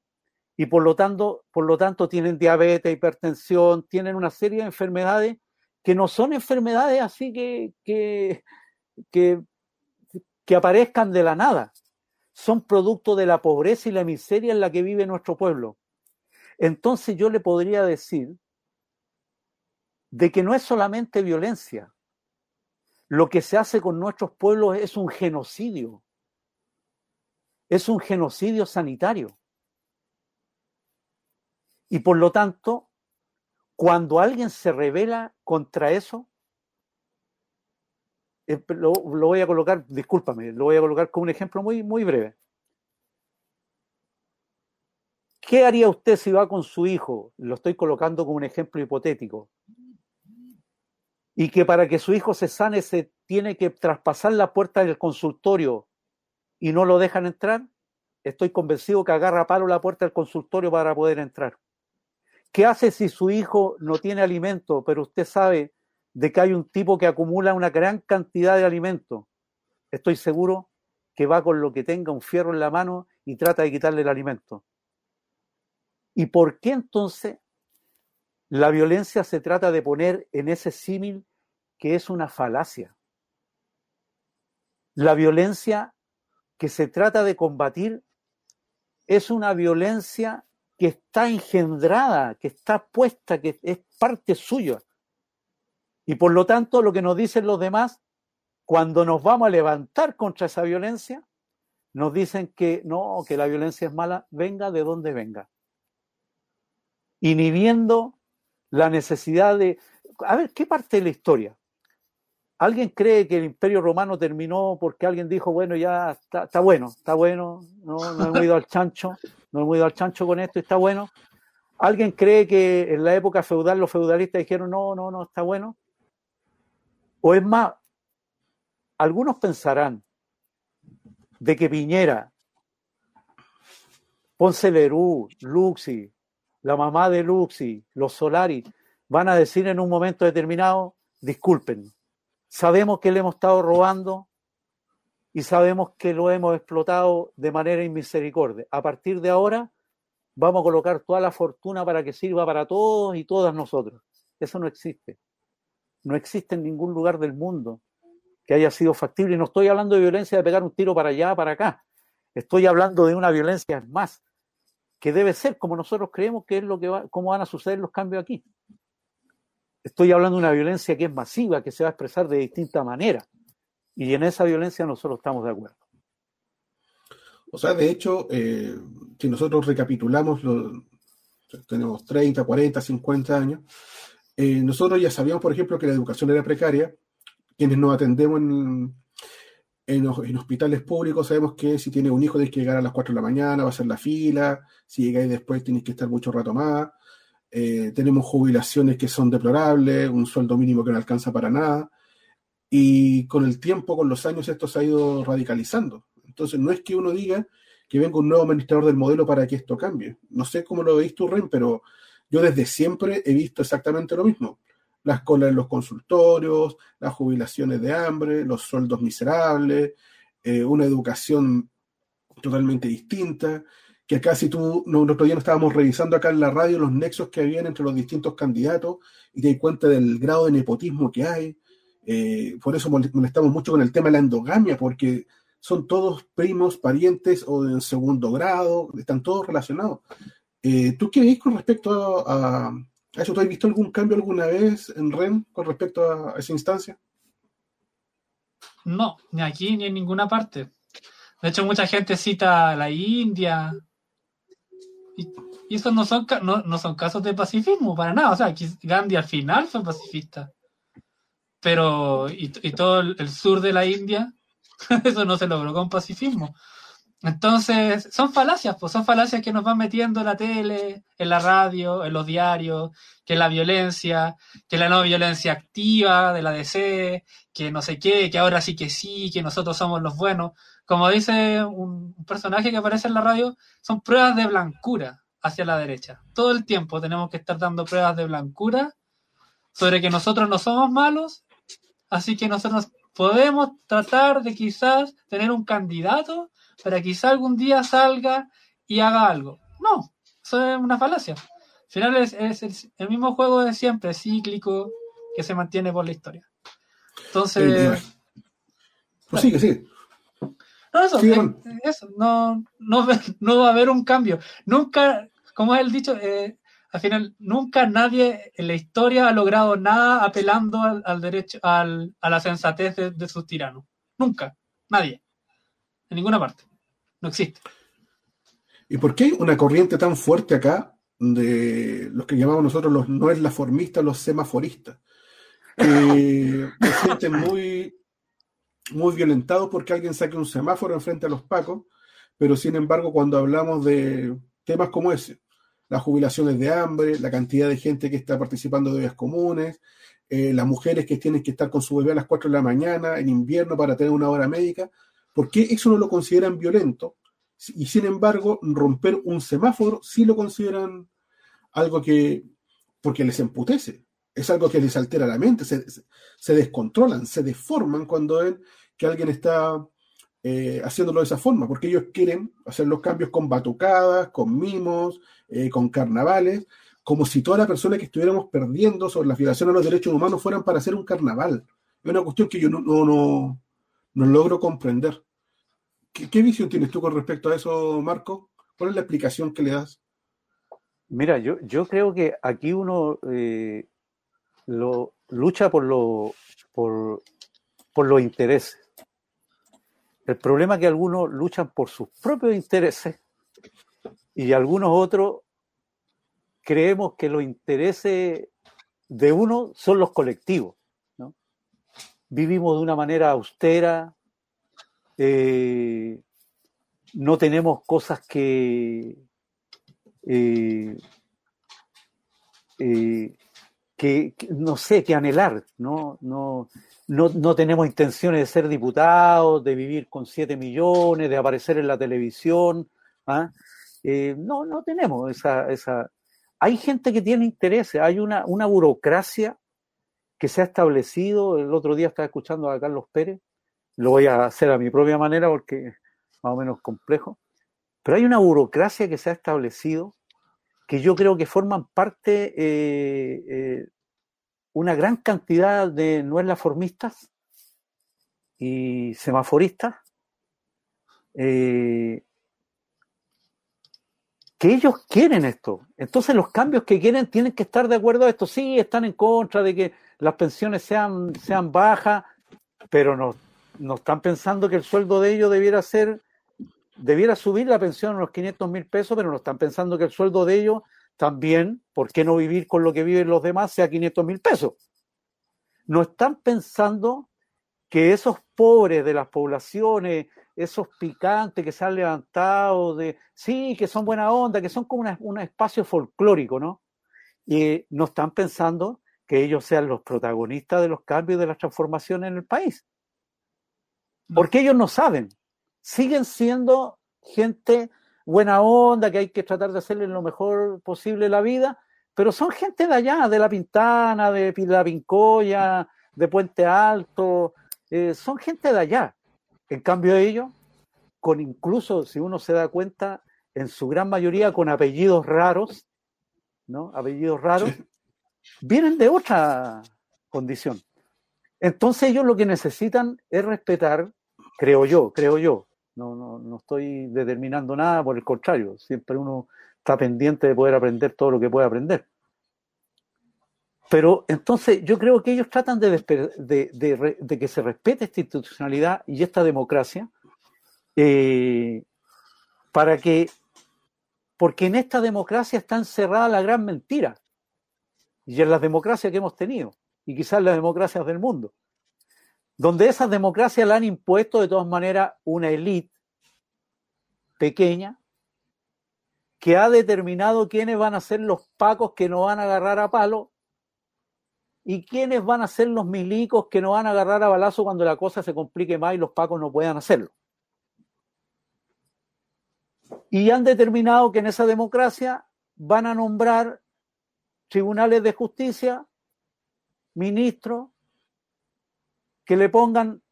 y por lo tanto, por lo tanto tienen diabetes, hipertensión, tienen una serie de enfermedades que no son enfermedades así que, que, que, aparezcan de la nada. Son producto de la pobreza y la miseria en la que vive nuestro pueblo. Entonces yo le podría decir de que no es solamente violencia. Lo que se hace con nuestros pueblos es un genocidio. Es un genocidio sanitario. Y por lo tanto, cuando alguien se revela contra eso, eh, lo, voy a colocar, discúlpame, lo voy a colocar con un ejemplo muy, muy breve. ¿Qué haría usted si va con su hijo? Lo estoy colocando como un ejemplo hipotético. Y que para que su hijo se sane se tiene que traspasar la puerta del consultorio y no lo dejan entrar. Estoy convencido que agarra palo la puerta del consultorio para poder entrar. ¿Qué hace si su hijo no tiene alimento, pero usted sabe de que hay un tipo que acumula una gran cantidad de alimento? Estoy seguro que va con lo que tenga un fierro en la mano y trata de quitarle el alimento. ¿Y por qué entonces la violencia se trata de poner en ese símil que es una falacia? La violencia que se trata de combatir es una violencia que está engendrada, que está puesta, que es parte suya. Y por lo tanto, lo que nos dicen los demás, cuando nos vamos a levantar contra esa violencia, nos dicen que no, que la violencia es mala, venga de donde venga. Inhibiendo la necesidad de... A ver, ¿qué parte de la historia? ¿Alguien cree que el imperio romano terminó porque alguien dijo, bueno, ya está, bueno, está bueno, no, no hemos ido al chancho, no hemos ido al chancho con esto, está bueno? ¿Alguien cree que en la época feudal los feudalistas dijeron, no, no, no, está bueno? O es más, algunos pensarán de que Piñera, Ponce Lerú, Luxi, la mamá de Luxi, los Solari, van a decir en un momento determinado, disculpen, sabemos que le hemos estado robando y sabemos que lo hemos explotado de manera inmisericordia. A partir de ahora vamos a colocar toda la fortuna para que sirva para todos y todas nosotros. Eso no existe. No existe en ningún lugar del mundo que haya sido factible. Y no estoy hablando de violencia de pegar un tiro para allá, para acá. Estoy hablando de una violencia más, que debe ser como nosotros creemos que es lo que va, cómo van a suceder los cambios aquí. Estoy hablando de una violencia que es masiva, que se va a expresar de distinta manera. Y en esa violencia nosotros estamos de acuerdo. O sea, de hecho, eh, si nosotros recapitulamos, lo, tenemos 30, 40, 50 años, eh, nosotros ya sabíamos, por ejemplo, que la educación era precaria. Quienes nos atendemos en, en, en, hospitales públicos sabemos que si tienes un hijo tienes que llegar a las 4 de la mañana, va a ser la fila, si llegáis después tienes que estar mucho rato más. Eh, tenemos jubilaciones que son deplorables, un sueldo mínimo que no alcanza para nada. Y con el tiempo, con los años, esto se ha ido radicalizando. Entonces, no es que uno diga que venga un nuevo administrador del modelo para que esto cambie. No sé cómo lo veis tú, Ren, pero yo desde siempre he visto exactamente lo mismo. Las colas en los consultorios, las jubilaciones de hambre, los sueldos miserables, eh, una educación totalmente distinta, que acá si tú, no, el otro día estábamos revisando acá en la radio los nexos que habían entre los distintos candidatos y te das cuenta del grado de nepotismo que hay. Eh, por eso molestamos mucho con el tema de la endogamia, porque son todos primos, parientes o en segundo grado, están todos relacionados. Eh, ¿Tú qué ves con respecto a, eso? ¿Tú has visto algún cambio alguna vez en REN con respecto a, esa instancia? No, ni aquí ni en ninguna parte. De hecho, mucha gente cita la India. Y, esos no son, no, no, son casos de pacifismo, para nada. O sea, Gandhi al final fue pacifista. Pero, y, todo el sur de la India, eso no se logró con pacifismo. Entonces, son falacias, pues son falacias que nos van metiendo en la tele, en la radio, en los diarios, que la violencia, que la no violencia activa de la DC, que no sé qué, que ahora sí que sí, que nosotros somos los buenos. Como dice un personaje que aparece en la radio, son pruebas de blancura hacia la derecha. Todo el tiempo tenemos que estar dando pruebas de blancura sobre que nosotros no somos malos, así que nosotros podemos tratar de quizás tener un candidato para quizá algún día salga y haga algo. No, eso es una falacia. Al final es, es el, el, mismo juego de siempre, cíclico, que se mantiene por la historia. Entonces... Pues sigue, sigue. No, eso. Eh, eso no, no, no, va a haber un cambio. Nunca, como es el dicho, eh, al final, nunca nadie en la historia ha logrado nada apelando al, al derecho, al, a la sensatez de, de sus tiranos. Nunca, nadie. En ninguna parte. No existe. ¿Y por qué hay una corriente tan fuerte acá de los que llamamos nosotros los no es la formista, los semaforistas? Que se sienten muy, muy violentados porque alguien saque un semáforo enfrente a los pacos, pero sin embargo, cuando hablamos de temas como ese, las jubilaciones de hambre, la cantidad de gente que está participando de vías comunes, eh, las mujeres que tienen que estar con su bebé a las 4 de la mañana en invierno para tener una hora médica, ¿Por qué eso no lo consideran violento? Y sin embargo, romper un semáforo sí lo consideran algo que, porque les emputece, es algo que les altera la mente, se, descontrolan, se deforman cuando ven que alguien está eh, haciéndolo de esa forma, porque ellos quieren hacer los cambios con batucadas, con mimos, eh, con carnavales, como si toda la persona que estuviéramos perdiendo sobre la violación a los derechos humanos fueran para hacer un carnaval. Es una cuestión que yo no, no, no logro comprender. ¿Qué, ¿Qué, visión tienes tú con respecto a eso, Marco? ¿Cuál es la explicación que le das? Mira, yo, yo creo que aquí uno eh, lo, lucha por, lo, por, por los intereses. El problema es que algunos luchan por sus propios intereses y algunos otros creemos que los intereses de uno son los colectivos vivimos de una manera austera, eh, no tenemos cosas que, eh, eh, que, que, no sé, que anhelar, ¿no? No, no, no tenemos intenciones de ser diputados, de vivir con 7 millones, de aparecer en la televisión. ¿ah? No, no tenemos esa, esa... Hay gente que tiene intereses, hay una, una burocracia que se ha establecido. El otro día estaba escuchando a Carlos Pérez, lo voy a hacer a mi propia manera porque es más o menos complejo, pero hay una burocracia que se ha establecido que yo creo que forman parte eh, eh, una gran cantidad de nueslaformistas y semaforistas eh, que ellos quieren esto. Entonces los cambios que quieren tienen que estar de acuerdo a esto. Sí, están en contra de que las pensiones sean, sean bajas, pero no, no están pensando que el sueldo de ellos debiera ser, debiera subir la pensión a unos 500 mil pesos, pero no están pensando que el sueldo de ellos también, ¿por qué no vivir con lo que viven los demás sea 500 mil pesos? No están pensando que esos pobres de las poblaciones, esos picantes que se han levantado, de sí, que son buena onda, que son como un espacio folclórico, ¿no? Y no están pensando que ellos sean los protagonistas de los cambios y de las transformaciones en el país. Porque ellos no saben. Siguen siendo gente buena onda, que hay que tratar de hacerle lo mejor posible la vida, pero son gente de allá, de La Pintana, de La Pincoya, de Puente Alto, eh, son gente de allá. En cambio ellos, con incluso, si uno se da cuenta, en su gran mayoría con apellidos raros, ¿no? Apellidos raros, sí. Vienen de otra condición. Entonces ellos lo que necesitan es respetar, creo yo, creo yo, no, no, no estoy determinando nada, por el contrario, siempre uno está pendiente de poder aprender todo lo que puede aprender. Pero entonces yo creo que ellos tratan de, de, de, que se respete esta institucionalidad y esta democracia eh, para que, porque en esta democracia está encerrada la gran mentira y en las democracias que hemos tenido y quizás las democracias del mundo donde esas democracias la han impuesto de todas maneras una élite pequeña que ha determinado quiénes van a ser los pacos que no van a agarrar a palo y quiénes van a ser los milicos que no van a agarrar a balazo cuando la cosa se complique más y los pacos no puedan hacerlo. Y han determinado que en esa democracia van a nombrar tribunales de justicia, ministros, que le pongan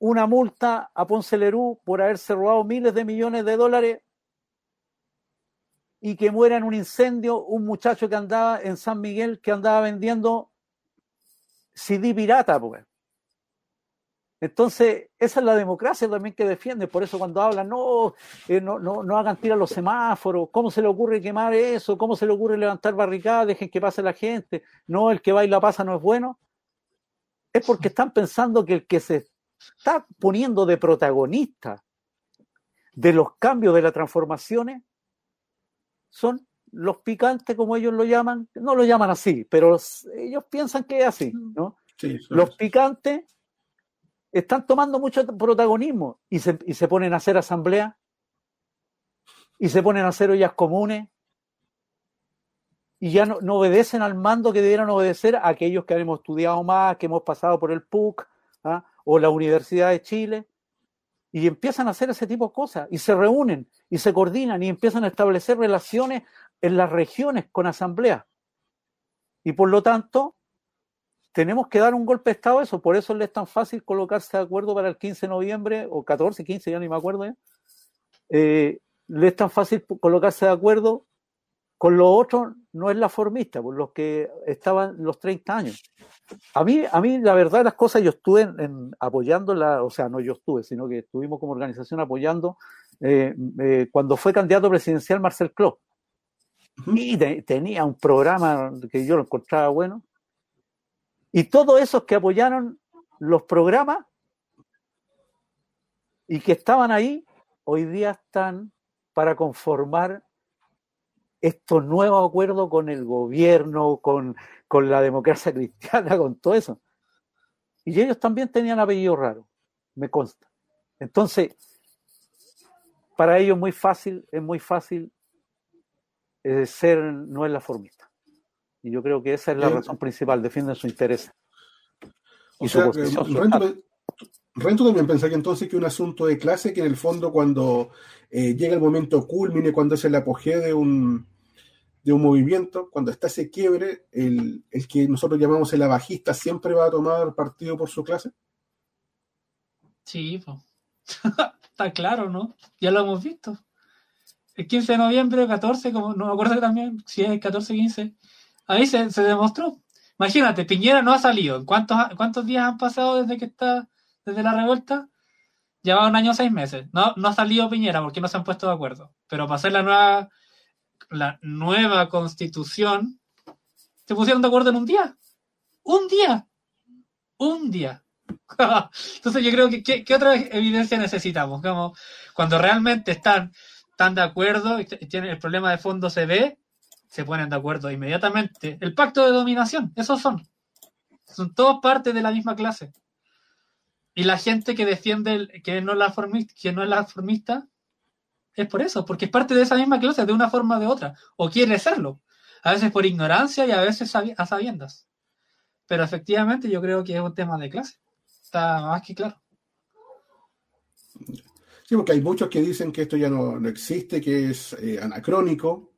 una multa a Ponce Lerú por haberse robado miles de millones de dólares y que muera en un incendio un muchacho que andaba en San Miguel que andaba vendiendo CD pirata, pues. Entonces, esa es la democracia también que defiende. Por eso cuando hablan, no, eh, no, no, no hagan tirar los semáforos, ¿cómo se le ocurre quemar eso? ¿Cómo se le ocurre levantar barricadas? Dejen que pase la gente. No, el que va y la pasa no es bueno es porque están pensando que el que se está poniendo de protagonista de los cambios de las transformaciones son los picantes, como ellos lo llaman, no lo llaman así, pero ellos piensan que es así, ¿no? Sí, los picantes están tomando mucho protagonismo y se, y se ponen a hacer asambleas y se ponen a hacer ollas comunes y ya no, obedecen al mando que debieran obedecer a aquellos que hemos estudiado más, que hemos pasado por el PUC ¿ah? o la Universidad de Chile, y empiezan a hacer ese tipo de cosas, y se reúnen, y se coordinan, y empiezan a establecer relaciones en las regiones con asambleas. Y por lo tanto, tenemos que dar un golpe de Estado a eso, por eso le es tan fácil colocarse de acuerdo para el 15 de noviembre, o 14, 15, ya ni me acuerdo, ¿eh? Eh, le es tan fácil colocarse de acuerdo con los otros no es la formista, por los que estaban los 30 años. A mí, a mí la verdad las cosas, yo estuve en, en apoyando la, o sea, no yo estuve, sino que estuvimos como organización apoyando eh, eh, cuando fue candidato presidencial Marcel Cló. Y te, tenía un programa que yo lo encontraba bueno. Y todos esos que apoyaron los programas y que estaban ahí, hoy día están para conformar estos nuevos acuerdos con el gobierno, con, con, la democracia cristiana, con todo eso. Y ellos también tenían apellido raro, me consta. Entonces, para ellos muy fácil, es muy fácil eh, ser, no es la formista. Y yo creo que esa es la razón principal, defienden su interés. O Y su sea, su Rento. Rento también pensaría entonces que un asunto de clase que en el fondo cuando eh, llega el momento culmine, cuando es el apogeo de un, de un movimiento, cuando está ese quiebre, el, el que nosotros llamamos el abajista siempre va a tomar partido por su clase. Sí, po. está claro, ¿no? Ya lo hemos visto. El 15 de noviembre, 14, como no me acuerdo también si es el 14 15, ahí se, se demostró. Imagínate, Piñera no ha salido. ¿Cuántos, ¿Cuántos días han pasado desde que está, desde la revuelta? Lleva un año seis meses. No, no ha salido Piñera porque no se han puesto de acuerdo. Pero para hacer la nueva, la nueva constitución, se pusieron de acuerdo en un día. Un día. Un día. Entonces yo creo que ¿qué, otra evidencia necesitamos? Como cuando realmente están, están de acuerdo y tienen el problema de fondo se ve, se ponen de acuerdo inmediatamente. El pacto de dominación, esos son. Son todos parte de la misma clase. Y la gente que defiende el- que no la formista, que no es la formista es por eso, porque es parte de esa misma clase de una forma o de otra, o quiere serlo. A veces por ignorancia y a veces sabi- a sabiendas. Pero efectivamente yo creo que es un tema de clase. Está más que claro. Sí, porque hay muchos que dicen que esto ya no, no existe, que es eh, anacrónico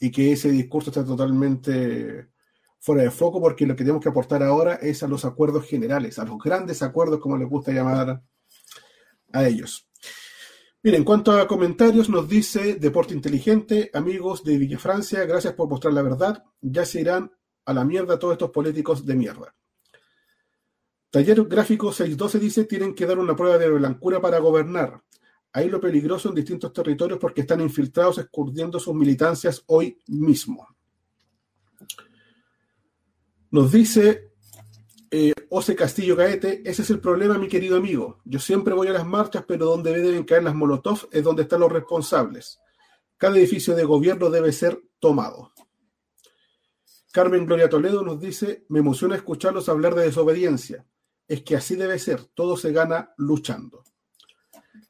y que ese discurso está totalmente fuera de foco porque lo que tenemos que aportar ahora es a los acuerdos generales, a los grandes acuerdos, como les gusta llamar a ellos. Miren, en cuanto a comentarios, nos dice Deporte Inteligente, amigos de Villa Francia, gracias por mostrar la verdad, ya se irán a la mierda todos estos políticos de mierda. Taller Gráfico 612 dice, tienen que dar una prueba de blancura para gobernar. Ahí lo peligroso en distintos territorios porque están infiltrados escurriendo sus militancias hoy mismo. Nos dice eh, Ose Castillo Gaete, ese es el problema, mi querido amigo. Yo siempre voy a las marchas, pero donde deben caer las molotov es donde están los responsables. Cada edificio de gobierno debe ser tomado. Carmen Gloria Toledo nos dice, me emociona escucharlos hablar de desobediencia. Es que así debe ser, todo se gana luchando.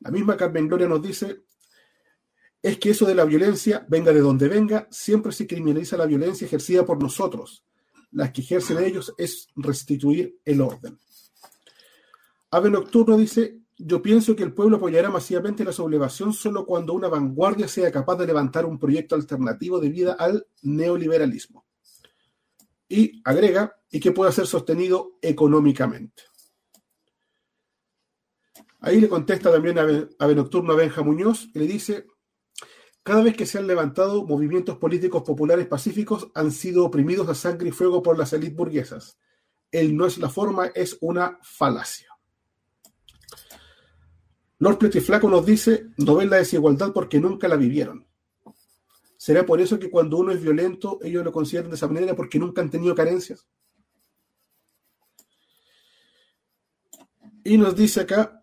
La misma Carmen Gloria nos dice, es que eso de la violencia, venga de donde venga, siempre se criminaliza la violencia ejercida por nosotros. Las que ejercen ellos es restituir el orden. Ave Nocturno dice, yo pienso que el pueblo apoyará masivamente la sublevación solo cuando una vanguardia sea capaz de levantar un proyecto alternativo de vida al neoliberalismo. Y agrega, y que pueda ser sostenido económicamente. Ahí le contesta también Ave, Ave Nocturno a Benja Muñoz y le dice, cada vez que se han levantado movimientos políticos populares pacíficos han sido oprimidos a sangre y fuego por las élites burguesas. Él no es la forma, es una falacia. Lord Pletiflaco nos dice, no ven la desigualdad porque nunca la vivieron. ¿Será por eso que cuando uno es violento ellos lo consideran de esa manera porque nunca han tenido carencias? Y nos dice acá,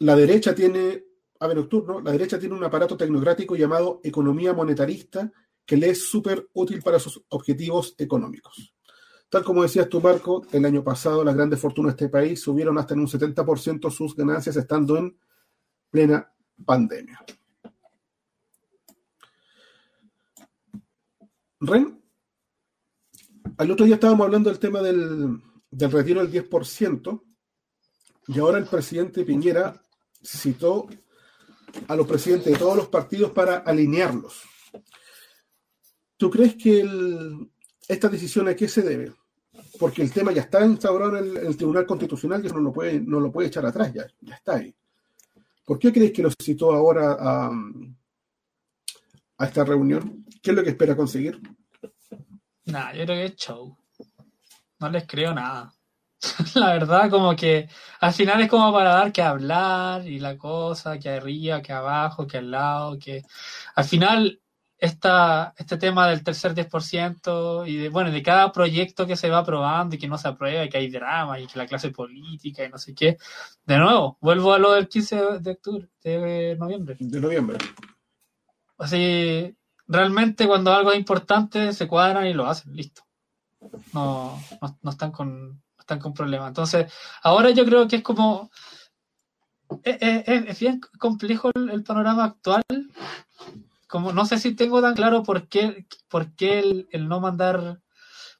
la derecha tiene, ave nocturno, la derecha tiene un aparato tecnocrático llamado economía monetarista que le es súper útil para sus objetivos económicos. Tal como decías tú, Marco, el año pasado las grandes fortunas de este país subieron hasta en un 70% sus ganancias estando en plena pandemia. Ren, al otro día estábamos hablando del tema del, del retiro del 10%, y ahora el presidente Piñera citó a los presidentes de todos los partidos para alinearlos. ¿Tú crees que el, esta decisión a qué se debe? Porque el tema ya está instaurado en el, Tribunal Constitucional eso no lo puede, no lo puede echar atrás, ya, ya está ahí. ¿Por qué crees que lo citó ahora a, a esta reunión? ¿Qué es lo que espera conseguir? Nah, yo creo que es show. No les creo nada. la verdad, como que al final es como para dar que hablar y la cosa, que arriba, que abajo, que al lado, que al final esta, este tema del tercer 10% y de, bueno, de cada proyecto que se va aprobando y que no se aprueba y que hay drama y que la clase política y no sé qué. De nuevo, vuelvo a lo del 15 de octubre, de noviembre. De noviembre. Así, realmente cuando algo es importante se cuadran y lo hacen, listo. No, no, no están con, están con problemas. Entonces, ahora yo creo que es como es, es- es bien complejo el, el panorama actual. Como no sé si tengo tan claro por qué, por qué el, el no mandar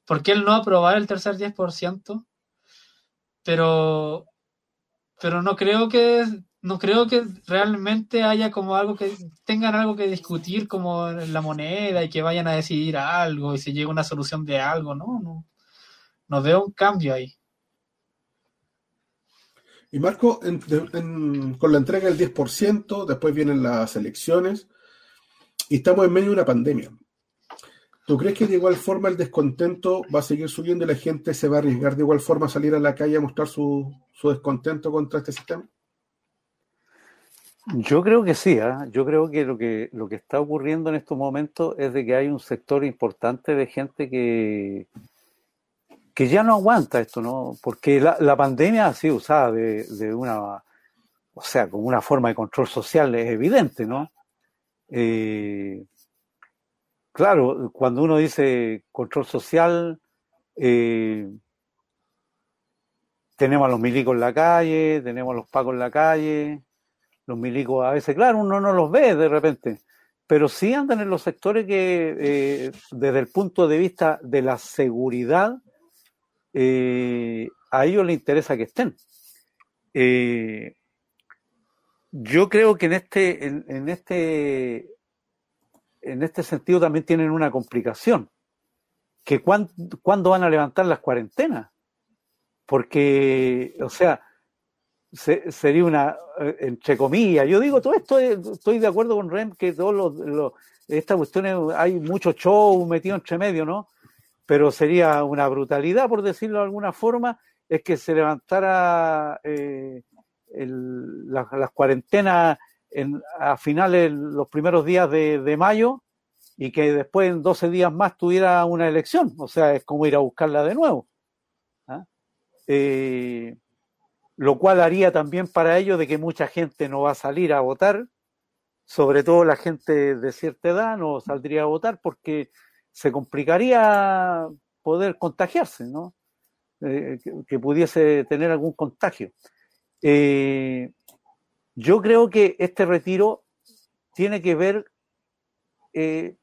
¿por qué el no aprobar el tercer 10%? Pero, pero no creo que no creo que realmente haya como algo que tengan algo que discutir como la moneda y que vayan a decidir algo y se llegue a una solución de algo, no, no, no veo un cambio ahí. Y Marco, con la entrega del 10%, después vienen las elecciones y estamos en medio de una pandemia. ¿Tú crees que de igual forma el descontento va a seguir subiendo y la gente se va a arriesgar de igual forma a salir a la calle a mostrar su, su descontento contra este sistema? Yo creo que sí, ¿eh? yo creo que lo, que lo que está ocurriendo en estos momentos es de que hay un sector importante de gente que, que ya no aguanta esto, ¿no? Porque la, la pandemia ha sido usada de, una, o sea, como una forma de control social, es evidente, ¿no? Eh, claro, cuando uno dice control social, eh, tenemos a los milicos en la calle, tenemos a los pacos en la calle, los milicos a veces, claro, uno no los ve de repente, pero sí andan en los sectores que eh, desde el punto de vista de la seguridad, eh, a ellos les interesa que estén. Eh, yo creo que en este, en, en, este, en este sentido también tienen una complicación, que cuándo, cuándo van a levantar las cuarentenas, porque, o sea, se, sería una, eh, entre comillas, yo digo todo esto, estoy de acuerdo con Rem que todos los, los esta cuestión hay mucho show metido entre medio, ¿no? Pero sería una brutalidad, por decirlo de alguna forma, es que se levantara eh, el, la, las cuarentenas en, a finales, los primeros días de, mayo, y que después en 12 días más tuviera una elección. O sea, es como ir a buscarla de nuevo. ¿ah? Eh, lo cual haría también para ello de que mucha gente no va a salir a votar, sobre todo la gente de cierta edad no saldría a votar porque se complicaría poder contagiarse, ¿no? Eh, que, pudiese tener algún contagio. Eh, yo creo que este retiro tiene que ver, eh,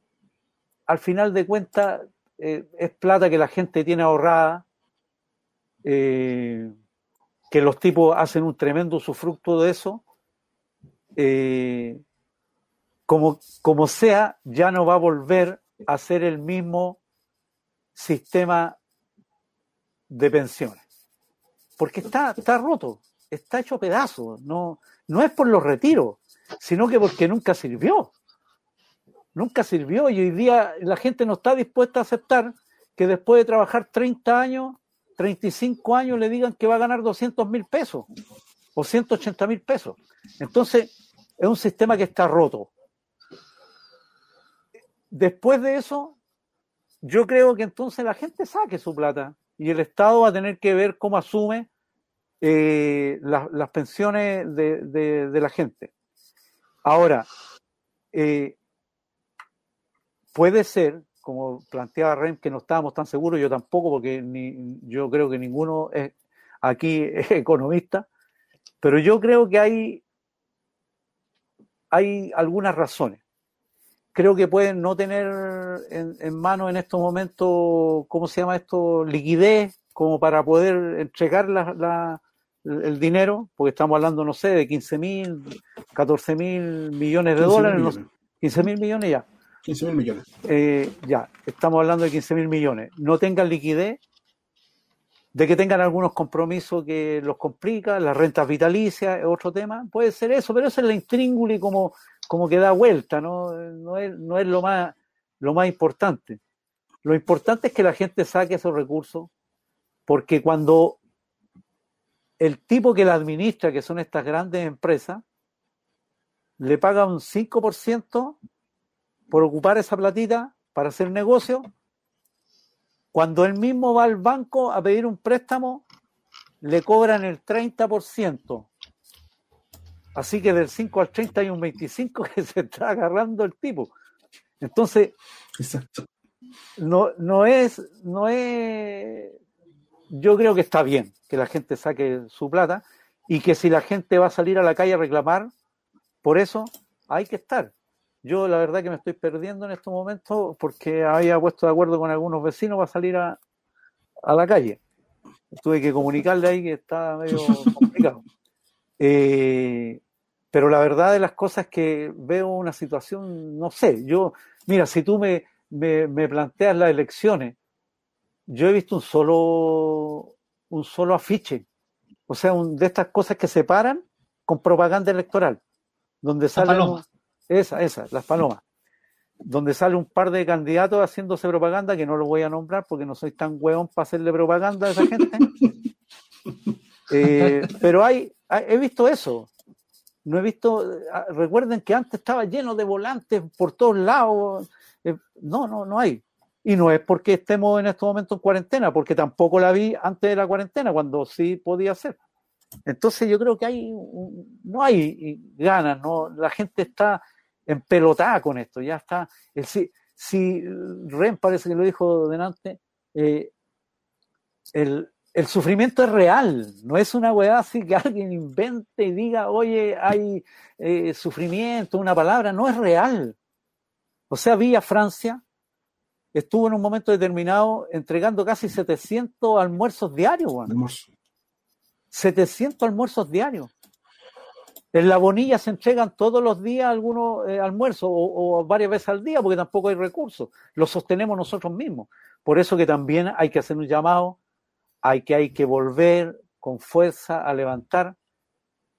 al final de cuentas, es plata que la gente tiene ahorrada. Que los tipos hacen un tremendo sufructo de eso, como, como sea, ya no va a volver a ser el mismo sistema de pensiones. Porque está, está roto, está hecho pedazo. No, no es por los retiros, sino que porque nunca sirvió. Nunca sirvió y hoy día la gente no está dispuesta a aceptar que después de trabajar 30 años 35 años le digan que va a ganar 200 mil pesos o 180 mil pesos. Entonces, es un sistema que está roto. Después de eso, yo creo que entonces la gente saque su plata y el Estado va a tener que ver cómo asume eh, la, las pensiones de, la gente. Ahora, eh, puede ser como planteaba Rem, que no estábamos tan seguros, yo tampoco, porque ni, yo creo que ninguno es, aquí es economista, pero yo creo que hay, hay algunas razones. Creo que pueden no tener en, en mano en estos momentos, ¿cómo se llama esto? Liquidez, como para poder entregar la, la, el dinero, porque estamos hablando, no sé, de 15 mil, 14 mil millones de dólares, millones. 15 mil millones ya 15 mil millones. Eh, ya, estamos hablando de 15 mil millones. No tengan liquidez, de que tengan algunos compromisos que los complica, las rentas vitalicias es otro tema, puede ser eso, pero eso es la intríngulis como, como que da vuelta, ¿no? No es, no es lo, más, lo más importante. Lo importante es que la gente saque esos recursos, porque cuando el tipo que la administra, que son estas grandes empresas, le paga un 5% por ocupar esa platita para hacer negocio, cuando él mismo va al banco a pedir un préstamo, le cobran el 30%. Así que del 5 al 30 hay un 25 que se está agarrando el tipo. Entonces, Exacto. no, no es, no es, yo creo que está bien que la gente saque su plata y que si la gente va a salir a la calle a reclamar, por eso hay que estar. Yo la verdad que me estoy perdiendo en estos momentos porque había puesto de acuerdo con algunos vecinos para salir a, a la calle. Tuve que comunicarle ahí que está medio complicado. Eh, pero la verdad de las cosas es que veo una situación, no sé, yo, mira, si tú me, me, me planteas las elecciones, yo he visto un solo, un solo afiche, o sea, un, de estas cosas que se paran con propaganda electoral, donde salen esa, esa, las palomas, donde sale un par de candidatos haciéndose propaganda, que no lo voy a nombrar porque no soy tan hueón para hacerle propaganda a esa gente. Eh, pero hay, he visto eso. No he visto, ah, recuerden que antes estaba lleno de volantes por todos lados. Eh, no, no, no hay. Y no es porque estemos en estos momentos en cuarentena, porque tampoco la vi antes de la cuarentena, cuando sí podía ser. Entonces yo creo que hay, no hay ganas, ¿no? La gente está empelotada con esto, ya está. Si, Ren parece que lo dijo delante, eh, el, sufrimiento es real, no es una weá así que alguien invente y diga, oye, hay eh, sufrimiento, una palabra, no es real. O sea, vi a Francia, estuvo en un momento determinado entregando casi 700 almuerzos diarios. 700 almuerzos diarios. En la bonilla se entregan todos los días algunos eh, almuerzos o, varias veces al día porque tampoco hay recursos. Lo sostenemos nosotros mismos. Por eso que también hay que hacer un llamado, hay que, hay que volver con fuerza a levantar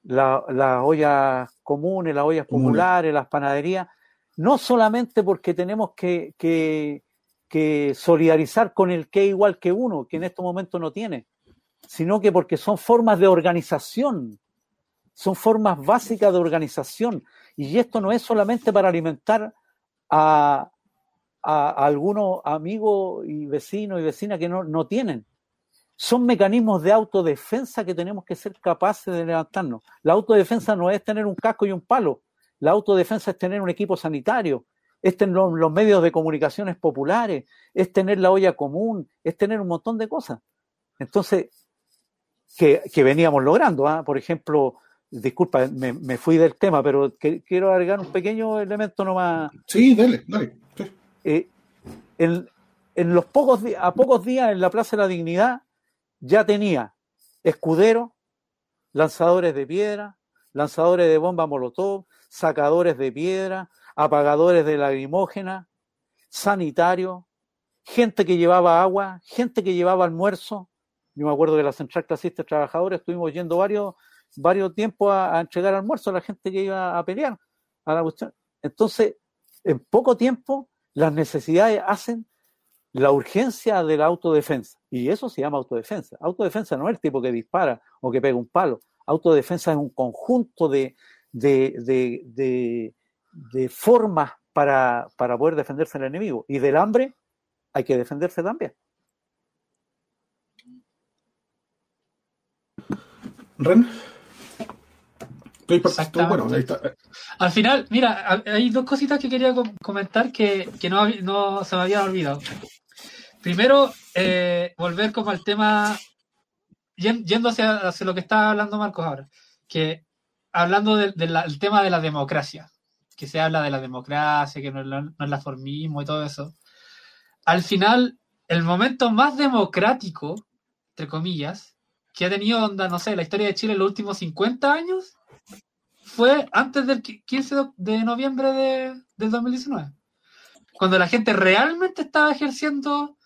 las ollas comunes, las ollas populares, las panaderías, no solamente porque tenemos que, que solidarizar con el que igual que uno, que en estos momentos no tiene, sino que porque son formas de organización, son formas básicas de organización. Y esto no es solamente para alimentar a, algunos amigos y vecinos y vecinas que no, no tienen. Son mecanismos de autodefensa que tenemos que ser capaces de levantarnos. La autodefensa no es tener un casco y un palo. La autodefensa es tener un equipo sanitario, es tener los medios de comunicaciones populares, es tener la olla común, es tener un montón de cosas. Entonces, que, veníamos logrando, ¿ah? por ejemplo, disculpa, me, fui del tema, pero quiero agregar un pequeño elemento nomás. Sí, dale, dale. Eh, en, los pocos a pocos días en la Plaza de la Dignidad ya tenía escuderos, lanzadores de piedra, lanzadores de bomba molotov, sacadores de piedra, apagadores de lagrimógena, sanitario, gente que llevaba agua, gente que llevaba almuerzo. Yo me acuerdo que la Central Clasista de Trabajadores estuvimos yendo varios, varios tiempos a, entregar almuerzo a la gente que iba a pelear a la cuestión. Entonces, en poco tiempo, las necesidades hacen la urgencia de la autodefensa. Y eso se llama autodefensa. Autodefensa no es el tipo que dispara o que pega un palo. Autodefensa es un conjunto de, de de formas para, para poder defenderse del enemigo. Y del hambre hay que defenderse también. Ren. Bueno, Al final, mira, hay dos cositas que quería comentar que, no, no, se me habían olvidado. Primero, eh, volver como al tema, yendo hacia, hacia, lo que está hablando Marcos ahora, que hablando del tema de la democracia que se habla de la democracia, que no, es la formismo y todo eso, al final, el momento más democrático, entre comillas, que ha tenido, onda, no sé, la historia de Chile en los últimos 50 años, fue antes del 15 de noviembre de, del 2019, cuando la gente realmente estaba ejerciendo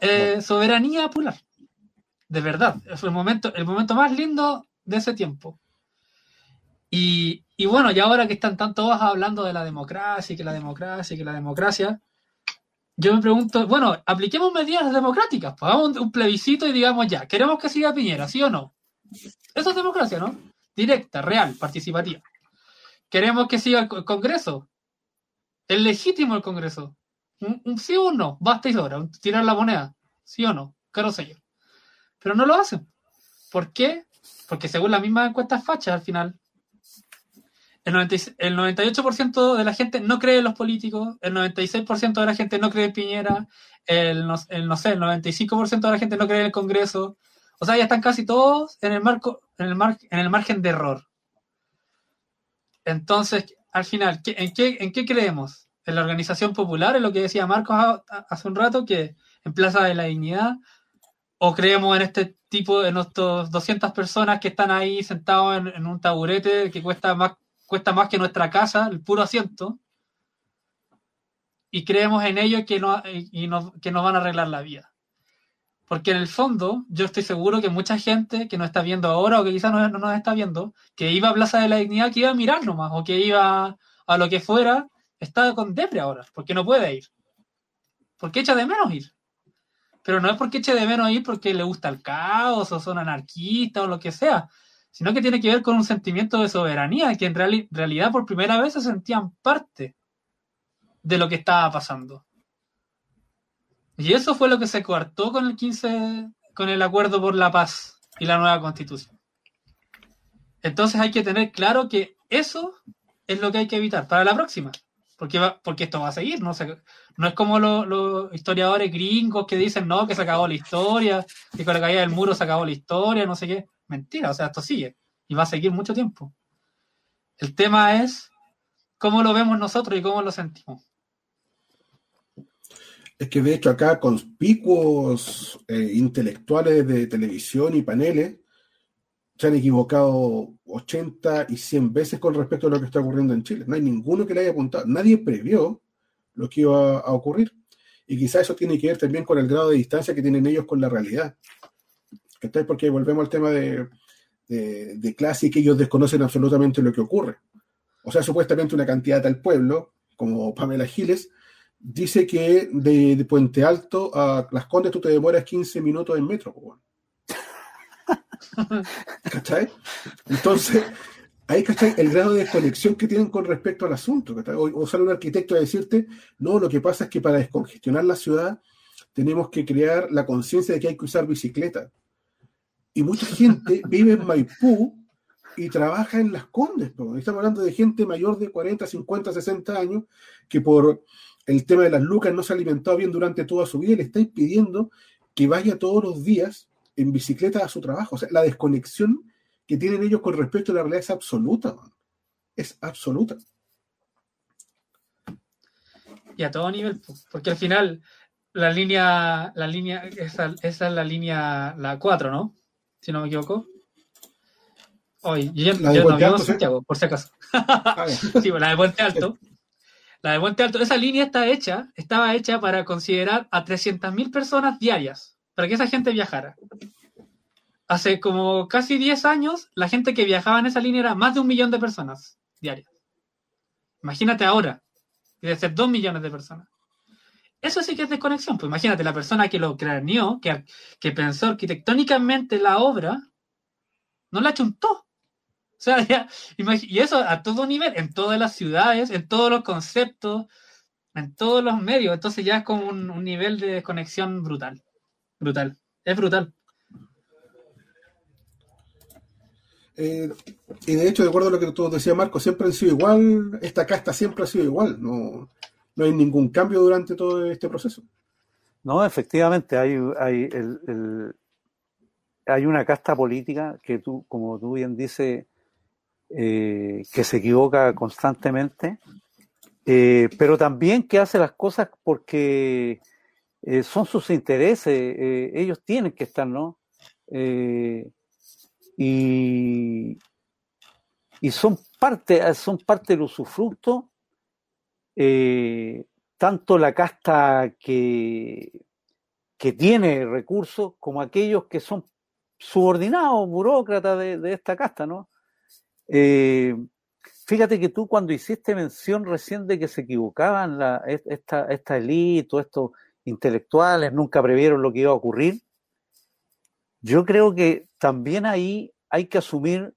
eh, soberanía popular. De verdad, fue el momento, el momento más lindo de ese tiempo. Y, y bueno, y ahora que están tanto hablando de la democracia, y que la democracia, y que la democracia, yo me pregunto, bueno, apliquemos medidas democráticas, hagamos un, plebiscito y digamos ya, queremos que siga Piñera, ¿sí o no? Eso es democracia, ¿no? Directa, real, participativa. Queremos que siga el Congreso. Es legítimo el Congreso. Un, sí o no, basta y sobra, tirar la moneda, sí o no, caro sello. Pero no lo hacen. ¿Por qué? Porque según las mismas encuestas fachas al final, el, 98% de la gente no cree en los políticos, el 96% de la gente no cree en Piñera, el, no, sé, el 95% de la gente no cree en el Congreso. O sea, ya están casi todos en el, marco, en el, mar, en el margen de error. Entonces, al final, en, qué, ¿en qué creemos? En la organización popular, en lo que decía Marcos hace un rato, que en Plaza de la Dignidad o creemos en este tipo, en estos 200 personas que están ahí sentados en, en un taburete que cuesta más, cuesta más que nuestra casa, el puro asiento, y creemos en ellos que, no, y nos, que nos van a arreglar la vida. Porque en el fondo, yo estoy seguro que mucha gente que nos está viendo ahora o que quizás no, no nos está viendo, que iba a Plaza de la Dignidad, que iba a mirar nomás, o que iba a lo que fuera, está con depre ahora, porque no puede ir. Porque echa de menos ir. Pero no es porque eche de menos ir porque le gusta el caos o son anarquistas o lo que sea, sino que tiene que ver con un sentimiento de soberanía, que en reali- realidad por primera vez se sentían parte de lo que estaba pasando. Y eso fue lo que se coartó con el 15, con el acuerdo por la paz y la nueva constitución. Entonces hay que tener claro que eso es lo que hay que evitar para la próxima. Porque, va- porque esto va a seguir, ¿no? Se- no es como los, los historiadores gringos que dicen, no, que se acabó la historia, que con la caída del muro se acabó la historia, no sé qué. Mentira, o sea, esto sigue y va a seguir mucho tiempo. El tema es cómo lo vemos nosotros y cómo lo sentimos. Es que de hecho acá conspicuos eh, intelectuales de televisión y paneles se han equivocado 80 y 100 veces con respecto a lo que está ocurriendo en Chile. No hay ninguno que le haya apuntado. Nadie previó lo que iba a ocurrir. Y quizá eso tiene que ver también con el grado de distancia que tienen ellos con la realidad. ¿Cachai? Porque volvemos al tema de, de, de clase y que ellos desconocen absolutamente lo que ocurre. O sea, supuestamente una cantidad del pueblo, como Pamela Giles, dice que de, de Puente Alto a Las Condes tú te demoras 15 minutos en metro. ¿Cachai? Entonces, ahí cachai el grado de desconexión que tienen con respecto al asunto. ¿cachai? O, o sale un arquitecto a decirte, no, lo que pasa es que para descongestionar la ciudad tenemos que crear la conciencia de que hay que usar bicicleta. Y mucha gente vive en Maipú y trabaja en Las Condes. po. Estamos hablando de gente mayor de 40, 50, 60 años que por el tema de las lucas no se ha alimentado bien durante toda su vida y le estáis pidiendo que vaya todos los días en bicicleta a su trabajo. O sea, la desconexión que tienen ellos con respecto a la realidad es absoluta. Es absoluta. Y a todo nivel, po, porque al final la línea, la línea, esa, esa es la línea, la 4, ¿no? Si no me equivoco. Hoy, yo, no vivo en. Santiago, por si acaso. Ah. Sí, pues, la de Puente Alto. La de Puente Alto, esa línea está hecha, estaba hecha para considerar a 300.000 personas diarias, para que esa gente viajara. Hace como casi 10 años, la gente que viajaba en esa línea era más de un millón de personas diarias. Imagínate ahora, que debe ser 2 millones de personas. Eso sí que es desconexión. Pues imagínate, la persona que lo craneó, que, que pensó arquitectónicamente la obra, no la chuntó. O sea, ya, y eso a todo nivel, en todas las ciudades, en todos los conceptos, en todos los medios. Entonces ya es como un, nivel de desconexión brutal. Brutal. Es brutal. Eh, y de hecho, de acuerdo a lo que tú decías, Marco, siempre han sido igual, esta casta siempre ha sido igual, no, no hay ningún cambio durante todo este proceso. No, efectivamente, hay, hay, el- hay una casta política que tú, como tú bien dices, eh, que se equivoca constantemente, eh, pero también que hace las cosas porque eh, son sus intereses, ellos tienen que estar, ¿no? Y, y son parte, son parte del usufructo, eh, tanto la casta que, que tiene recursos como aquellos que son subordinados, burócratas de, de esta casta, ¿no? Eh, fíjate que tú cuando hiciste mención recién de que se equivocaban la, esta, esta élite, todos estos intelectuales, nunca previeron lo que iba a ocurrir, yo creo que también ahí hay que asumir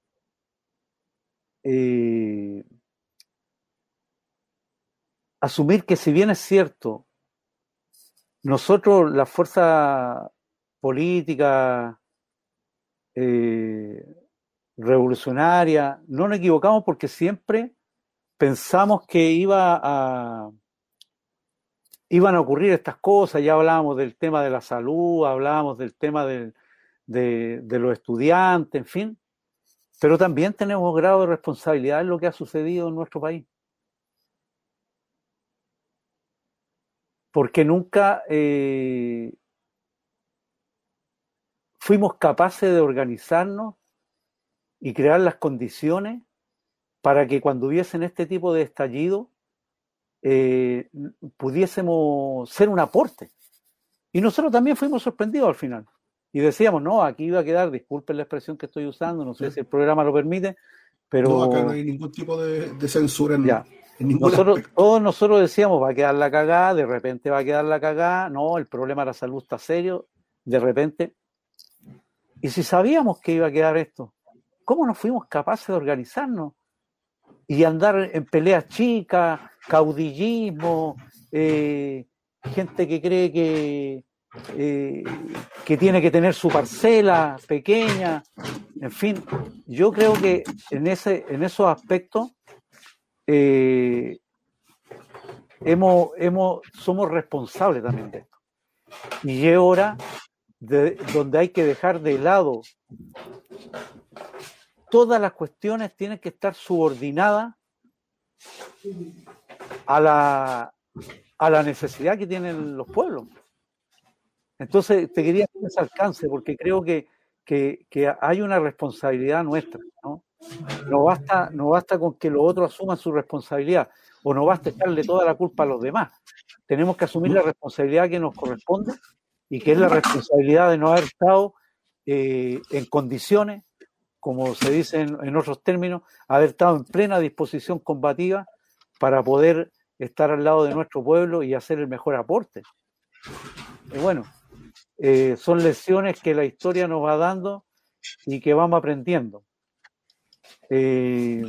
eh, asumir que si bien es cierto, nosotros, la fuerza política eh, revolucionaria, no nos equivocamos porque siempre pensamos que iba a iban a ocurrir estas cosas, ya hablábamos del tema de la salud, hablábamos del tema de, de los estudiantes, en fin, pero también tenemos grado de responsabilidad en lo que ha sucedido en nuestro país. Porque nunca, eh, fuimos capaces de organizarnos y crear las condiciones para que cuando hubiesen este tipo de estallido eh, pudiésemos ser un aporte. Y nosotros también fuimos sorprendidos al final. Y decíamos, no, aquí iba a quedar, disculpen la expresión que estoy usando, no sé si el programa lo permite, pero... No, acá no hay ningún tipo de, de censura en, Ya. Nosotros, todos nosotros decíamos, va a quedar la cagada, de repente va a quedar la cagada, no, el problema de la salud está serio, de repente. Y si sabíamos que iba a quedar esto, ¿cómo no fuimos capaces de organizarnos? Y andar en peleas chicas, caudillismo, eh, gente que cree que, eh, que tiene que tener su parcela pequeña, en fin, yo creo que en, ese, en esos aspectos eh, hemos, hemos, somos responsables también de esto. Y es hora de, donde hay que dejar de lado todas las cuestiones tienen que estar subordinadas a la, a la necesidad que tienen los pueblos. Entonces, te quería hacer ese alcance porque creo que, que, que hay una responsabilidad nuestra. ¿no? No, basta, no basta con que los otros asuman su responsabilidad o no basta echarle toda la culpa a los demás. Tenemos que asumir la responsabilidad que nos corresponde y que es la responsabilidad de no haber estado eh, en condiciones, como se dice en, otros términos, haber estado en plena disposición combativa para poder estar al lado de nuestro pueblo y hacer el mejor aporte. Y bueno, eh, son lecciones que la historia nos va dando y que vamos aprendiendo. Eh,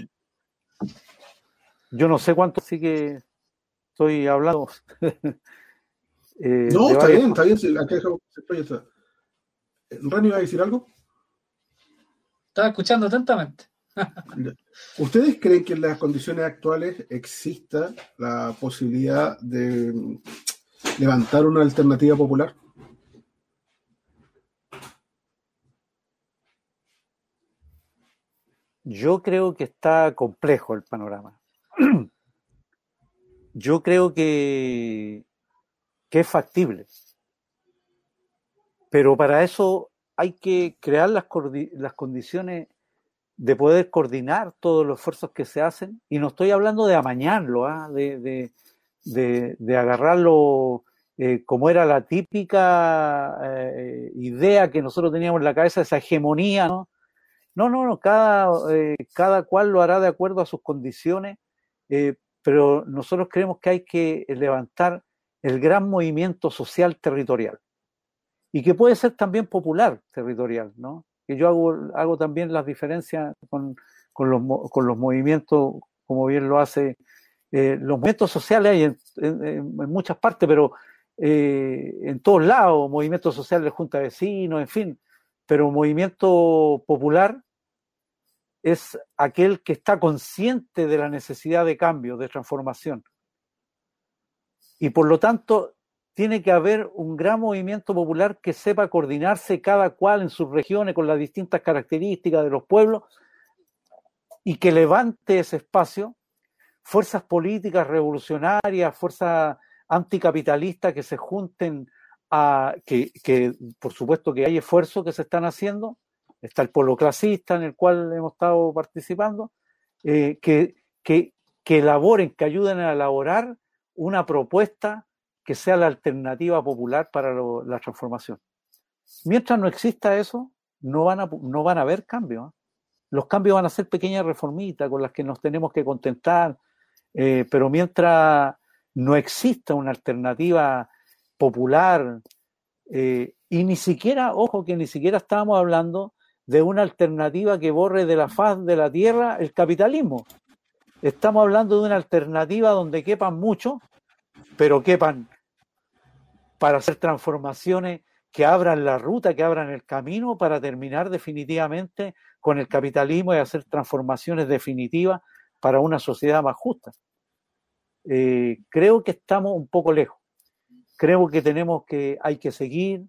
yo no sé cuánto sí que estoy hablando. eh, No, está varias bien, está bien. Acá proyecto. ¿Rani va a decir algo? Estaba escuchando atentamente. ¿Ustedes creen que en las condiciones actuales exista la posibilidad de mm, levantar una alternativa popular? Yo creo que está complejo el panorama. Yo creo que, es factible. Pero para eso hay que crear las, las condiciones de poder coordinar todos los esfuerzos que se hacen. Y no estoy hablando de amañarlo, ¿ah? de, de- de- de agarrarlo eh, como era la típica eh, idea que nosotros teníamos en la cabeza, esa hegemonía, ¿no? No, no, no, cada, eh, cada cual lo hará de acuerdo a sus condiciones, eh, pero nosotros creemos que hay que levantar el gran movimiento social territorial y que puede ser también popular territorial, ¿no? Que yo hago, hago también las diferencias con, con los, con los movimientos, como bien lo hace, eh, los movimientos sociales hay en, muchas partes, pero eh, en todos lados, movimientos sociales junta de vecinos, en fin, pero movimiento popular es aquel que está consciente de la necesidad de cambio, de transformación. Y por lo tanto, tiene que haber un gran movimiento popular que sepa coordinarse cada cual en sus regiones con las distintas características de los pueblos y que levante ese espacio, fuerzas políticas revolucionarias, fuerzas anticapitalistas que se junten a que, por supuesto que hay esfuerzos que se están haciendo, está el polo clasista en el cual hemos estado participando, eh, que, que, que elaboren, que ayuden a elaborar una propuesta que sea la alternativa popular para la transformación. Mientras no exista eso, no van a, no van a haber cambios. ¿eh? Los cambios van a ser pequeñas reformitas con las que nos tenemos que contentar, eh, pero mientras no exista una alternativa popular, y ni siquiera, ojo, que ni siquiera estábamos hablando de una alternativa que borre de la faz de la tierra el capitalismo. Estamos hablando de una alternativa donde quepan muchos, pero quepan para hacer transformaciones que abran la ruta, que abran el camino para terminar definitivamente con el capitalismo y hacer transformaciones definitivas para una sociedad más justa. Eh, creo que estamos un poco lejos. Creo que tenemos que, hay que seguir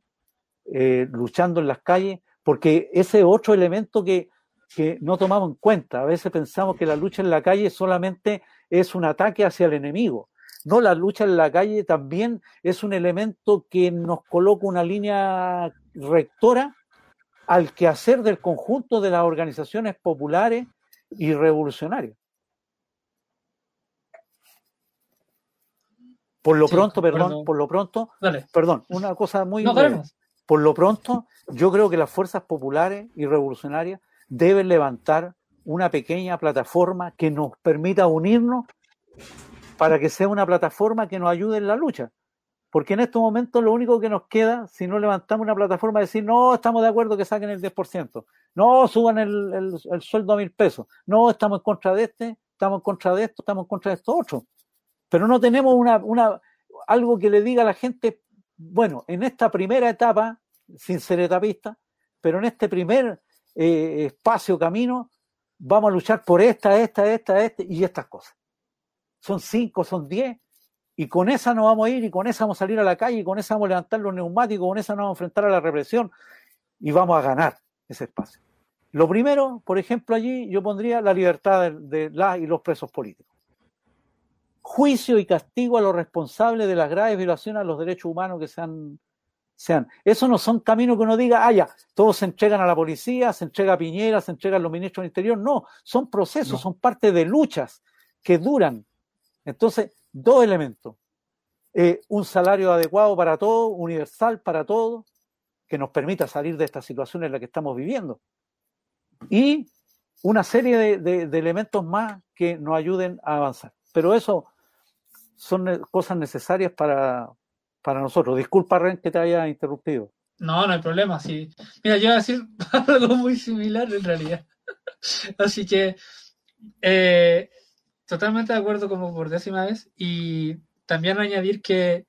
eh, luchando en las calles, porque ese otro elemento que, que no tomamos en cuenta. A veces pensamos que la lucha en la calle solamente es un ataque hacia el enemigo. No, la lucha en la calle también es un elemento que nos coloca una línea rectora al quehacer del conjunto de las organizaciones populares y revolucionarias. Por lo Sí, pronto, perdón, por lo pronto, Dale. perdón, una cosa muy No, breve. Por lo pronto, yo creo que las fuerzas populares y revolucionarias deben levantar una pequeña plataforma que nos permita unirnos para que sea una plataforma que nos ayude en la lucha. Porque en estos momentos lo único que nos queda, si no levantamos una plataforma, es decir, no, estamos de acuerdo que saquen el 10%, no, suban el, el- el sueldo a mil pesos, no, estamos en contra de este, estamos en contra de esto, estamos en contra de esto otro. Pero no tenemos una, una, algo que le diga a la gente, bueno, en esta primera etapa, sin ser etapista, pero en este primer eh, espacio, camino, vamos a luchar por esta, esta, esta, esta y estas cosas. Son cinco, son diez, y con esa nos vamos a ir, y con esa vamos a salir a la calle, y con esa vamos a levantar los neumáticos, con esa nos vamos a enfrentar a la represión, y vamos a ganar ese espacio. Lo primero, por ejemplo, allí yo pondría la libertad de, de las y los presos políticos. Juicio y castigo a los responsables de las graves violaciones a los derechos humanos que sean sean. Eso no son caminos que uno diga, ah, ya, todos se entregan a la policía, se entrega a Piñera, se entregan los ministros del Interior. No, son procesos, No. son parte de luchas que duran. Entonces, dos elementos. Eh, un salario adecuado para todos, universal para todos, que nos permita salir de esta situación en la que estamos viviendo. Y una serie de, de- de elementos más que nos ayuden a avanzar. Pero eso son cosas necesarias para, para nosotros. Disculpa, Ren, que te haya interrumpido. No, no hay problema. Sí. Mira, yo iba a decir algo muy similar en realidad. Así que eh, totalmente de acuerdo como por décima vez. Y también añadir que,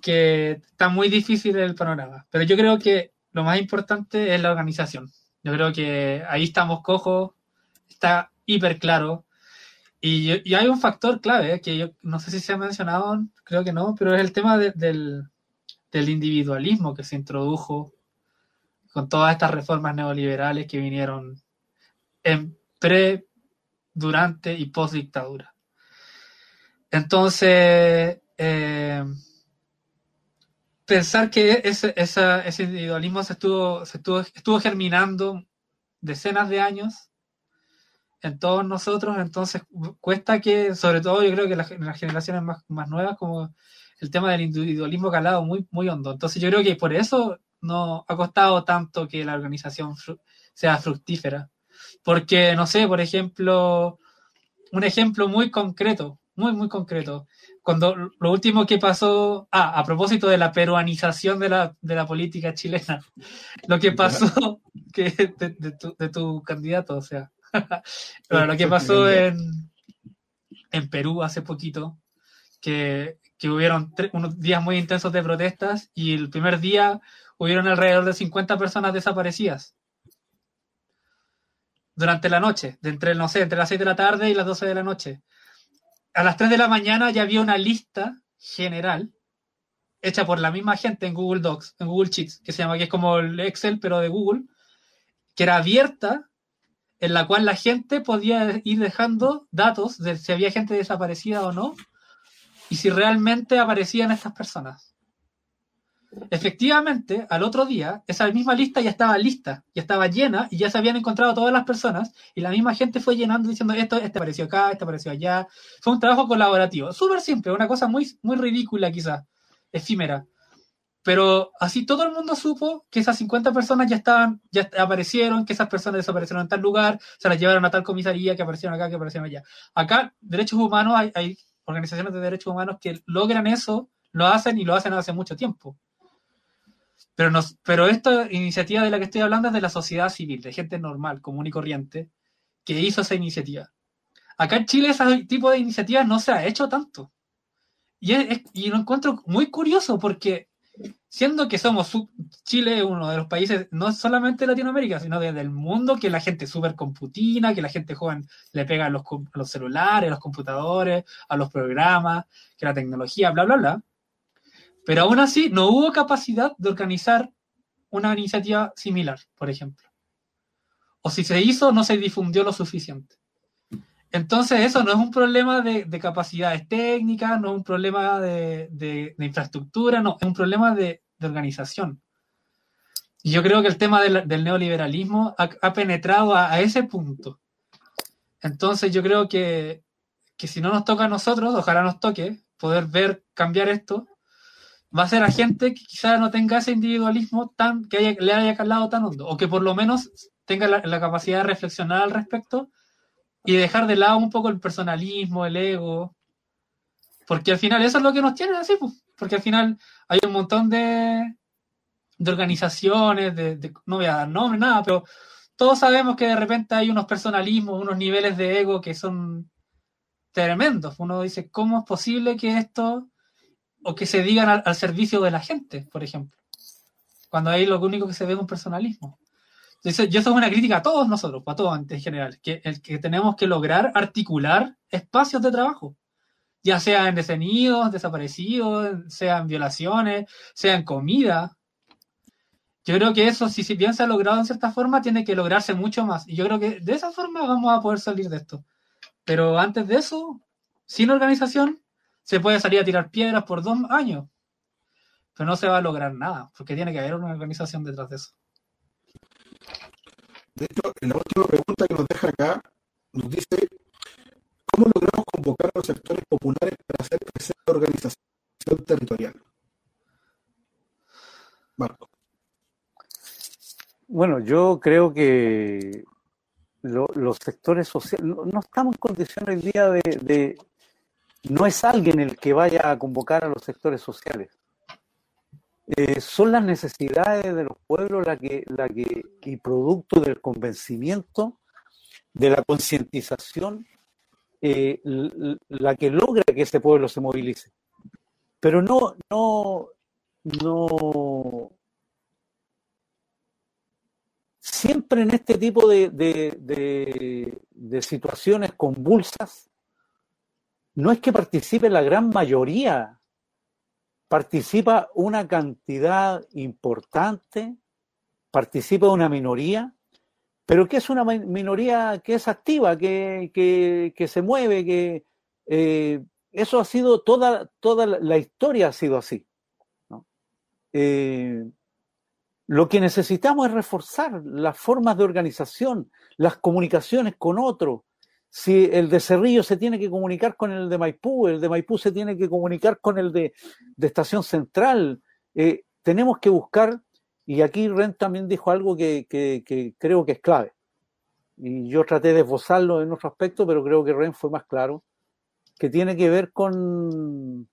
que está muy difícil el panorama. Pero yo creo que lo más importante es la organización. Yo creo que ahí estamos cojos, está hiper claro. Y, y hay un factor clave eh, que yo no sé si se ha mencionado, creo que no, pero es el tema de- del, del individualismo que se introdujo con todas estas reformas neoliberales que vinieron en pre, durante y post dictadura. Entonces, eh, pensar que ese, esa- ese individualismo se estuvo, se estuvo, estuvo germinando decenas de años en todos nosotros, entonces cuesta que, sobre todo yo creo que las, las generaciones más, más nuevas, como el tema del individualismo calado muy, muy hondo. Entonces yo creo que por eso no ha costado tanto que la organización fru- sea fructífera. Porque, no sé, por ejemplo, un ejemplo muy concreto, muy, muy concreto. Cuando lo último que pasó, ah, a propósito de la peruanización de la, de la política chilena, lo que pasó que de, de tu, de tu candidato, o sea, lo que pasó en, en Perú hace poquito, que, que hubieron unos días muy intensos de protestas y el primer día hubieron alrededor de 50 personas desaparecidas durante la noche, de entre, no sé, entre las 6 de la tarde y las 12 de la noche. A las 3 de la mañana ya había una lista general hecha por la misma gente en Google Docs, en Google Sheets, que se llama, que es como el Excel, pero de Google, que era abierta, en la cual la gente podía ir dejando datos de si había gente desaparecida o no, y si realmente aparecían estas personas. Efectivamente, al otro día, esa misma lista ya estaba lista, ya estaba llena y ya se habían encontrado todas las personas y la misma gente fue llenando diciendo esto, este apareció acá, este apareció allá. Fue un trabajo colaborativo, súper simple, una cosa muy, muy ridícula quizás, efímera. Pero así todo el mundo supo que esas 50 personas ya estaban, ya aparecieron, que esas personas desaparecieron en tal lugar, se las llevaron a tal comisaría, que aparecieron acá, que aparecieron allá. Acá, derechos humanos, hay, hay organizaciones de derechos humanos que logran eso, lo hacen y lo hacen hace mucho tiempo. Pero, nos, pero esta iniciativa de la que estoy hablando es de la sociedad civil, de gente normal, común y corriente, que hizo esa iniciativa. Acá en Chile ese tipo de iniciativas no se ha hecho tanto. Y, es, y lo encuentro muy curioso porque siendo que somos Chile uno de los países, no solamente de Latinoamérica, sino de- del mundo, que la gente es súper computina, que la gente joven le pega a los, celulares, a los computadores, a los programas, que la tecnología, bla, bla, bla. Pero aún así no hubo capacidad de organizar una iniciativa similar, por ejemplo. O si se hizo, no se difundió lo suficiente. Entonces eso no es un problema de, de capacidades técnicas, no es un problema de infraestructura, no, es un problema de, de organización. Yo creo que el tema del, neoliberalismo ha, penetrado a, ese punto. Entonces yo creo que, que si no nos toca a nosotros, ojalá nos toque poder ver cambiar esto, va a ser a gente que quizás no tenga ese individualismo tan que le haya calado tan hondo, o que por lo menos tenga la, la, capacidad de reflexionar al respecto y dejar de lado un poco el personalismo, el ego, porque al final eso es lo que nos tiene así, pues, porque al final hay un montón de, de organizaciones, de, no voy a dar nombre, nada, pero todos sabemos que de repente hay unos personalismos, unos niveles de ego que son tremendos. Uno dice, ¿cómo es posible que esto, o que se digan al, al servicio de la gente, por ejemplo? Cuando ahí lo único que se ve es un personalismo. Entonces, yo eso es una crítica a todos nosotros, a todos en general, que, el que tenemos que lograr articular espacios de trabajo, ya sea en detenidos, desaparecidos, sean violaciones, sean comida. Yo creo que eso, si, si bien se ha logrado en cierta forma, tiene que lograrse mucho más. Y yo creo que de esa forma vamos a poder salir de esto. Pero antes de eso, sin organización, se puede salir a tirar piedras por dos años. Pero no se va a lograr nada, porque tiene que haber una organización detrás de eso. De hecho, en la última pregunta que nos deja acá, nos dice, ¿cómo logramos convocar a los sectores populares para hacer crecer la organización territorial? Marco. Bueno, yo creo que lo, los sectores sociales, no, estamos en condiciones hoy día de, de, no es alguien el que vaya a convocar a los sectores sociales. Eh, son las necesidades de los pueblos la que, la que, y producto del convencimiento, de la concientización, eh, la que logra que ese pueblo se movilice. Pero no, no, no, siempre en este tipo de, de, de, de, situaciones convulsas, no es que participe la gran mayoría, participa una cantidad importante, participa una minoría, pero que es una minoría que es activa, que, que, se mueve, que eh, eso ha sido toda, toda la historia ha sido así. Eh, lo que necesitamos es reforzar las formas de organización, las comunicaciones con otros. Si el de Cerrillo se tiene que comunicar con el de Maipú, el de Maipú se tiene que comunicar con el de, de Estación Central, eh, tenemos que buscar, y aquí Ren también dijo algo que, que, creo que es clave, y yo traté de esbozarlo en otro aspecto, pero creo que Ren fue más claro, que tiene que ver con,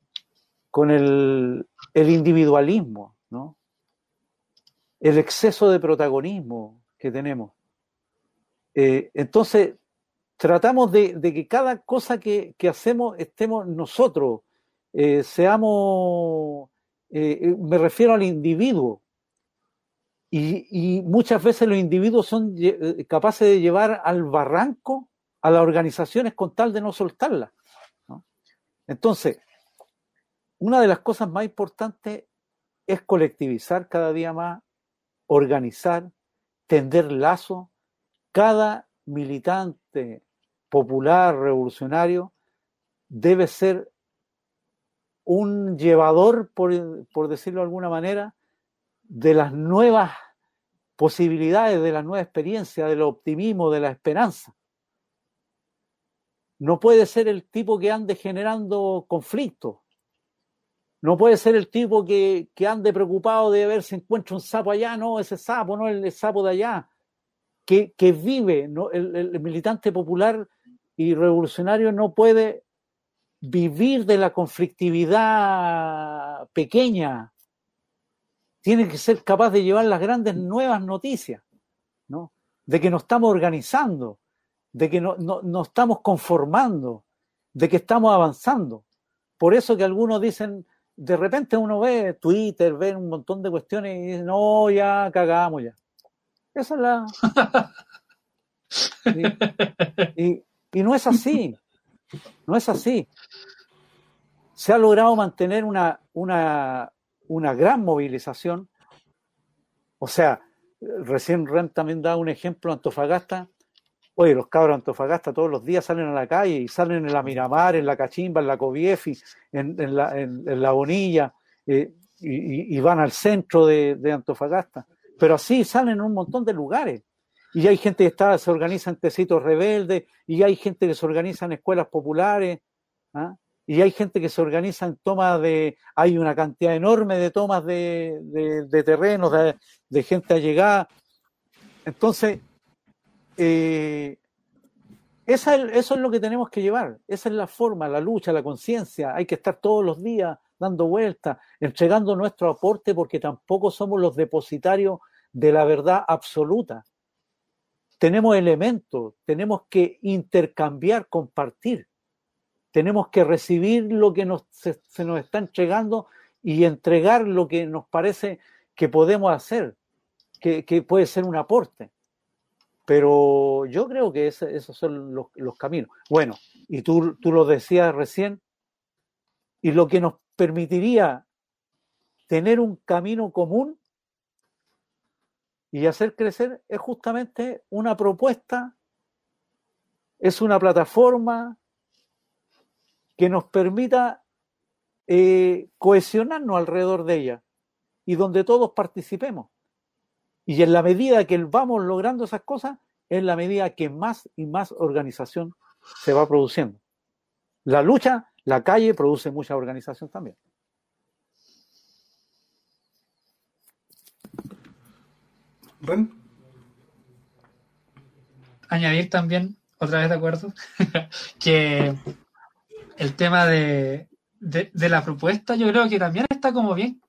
con el, el individualismo, ¿no? el exceso de protagonismo que tenemos. Eh, entonces, tratamos de, de, que cada cosa que, que hacemos estemos nosotros, eh, seamos, eh, me refiero al individuo. Y, muchas veces los individuos son eh, capaces de llevar al barranco a las organizaciones con tal de no soltarlas. ¿no? Entonces, una de las cosas más importantes es colectivizar cada día más organizar, tender lazo, cada militante popular, revolucionario, debe ser un llevador, por, por, decirlo de alguna manera, de las nuevas posibilidades, de la nueva experiencia, del optimismo, de la esperanza. No puede ser el tipo que ande generando conflictos, no puede ser el tipo que, que, ande preocupado de ver si encuentra un sapo allá, no, ese sapo, no el, sapo de allá, que, que vive, el, militante popular y revolucionario no puede vivir de la conflictividad pequeña, tiene que ser capaz de llevar las grandes nuevas noticias, ¿no? de que nos estamos organizando, de que no, no, no estamos conformando, de que estamos avanzando. Por eso que algunos dicen, de repente uno ve Twitter, ve un montón de cuestiones y dice, no, ya cagamos ya. Esa es la... y, y, y, no es así, no es así. Se ha logrado mantener una, una, una gran movilización. O sea, recién Ren también da un ejemplo, Antofagasta, Oye, los cabros Antofagasta todos los días salen a la calle y salen en la Miramar, en la Cachimba, en la Coviefi, en, la, Bonilla, eh, y, van al centro de, de, Antofagasta. pero así salen en un montón de lugares. Y hay gente que está, se organiza en tecitos rebeldes, y hay gente que se organiza en escuelas populares, ¿ah? Y hay gente que se organiza en tomas de, hay una cantidad enorme de tomas de, de, terrenos, de, gente allegada. Entonces, eh, eso es lo que tenemos que llevar, esa es la forma, la lucha, la conciencia, hay que estar todos los días dando vueltas, entregando nuestro aporte porque tampoco somos los depositarios de la verdad absoluta. Tenemos elementos, tenemos que intercambiar, compartir. Tenemos que recibir lo que nos, se, nos está entregando y entregar lo que nos parece que podemos hacer, que, puede ser un aporte. Pero yo creo que esos son los, los, caminos. Bueno, y tú, tú lo decías recién, y lo que nos permitiría tener un camino común y hacer crecer es justamente una propuesta, es una plataforma que nos permita eh, cohesionarnos alrededor de ella y donde todos participemos. Y en la medida que vamos logrando esas cosas, es la medida que más y más organización se va produciendo. La lucha la calle produce mucha organización también. ¿Ren? Añadir también, otra vez de acuerdo, que el tema de, de, la propuesta, yo creo que también está como bien,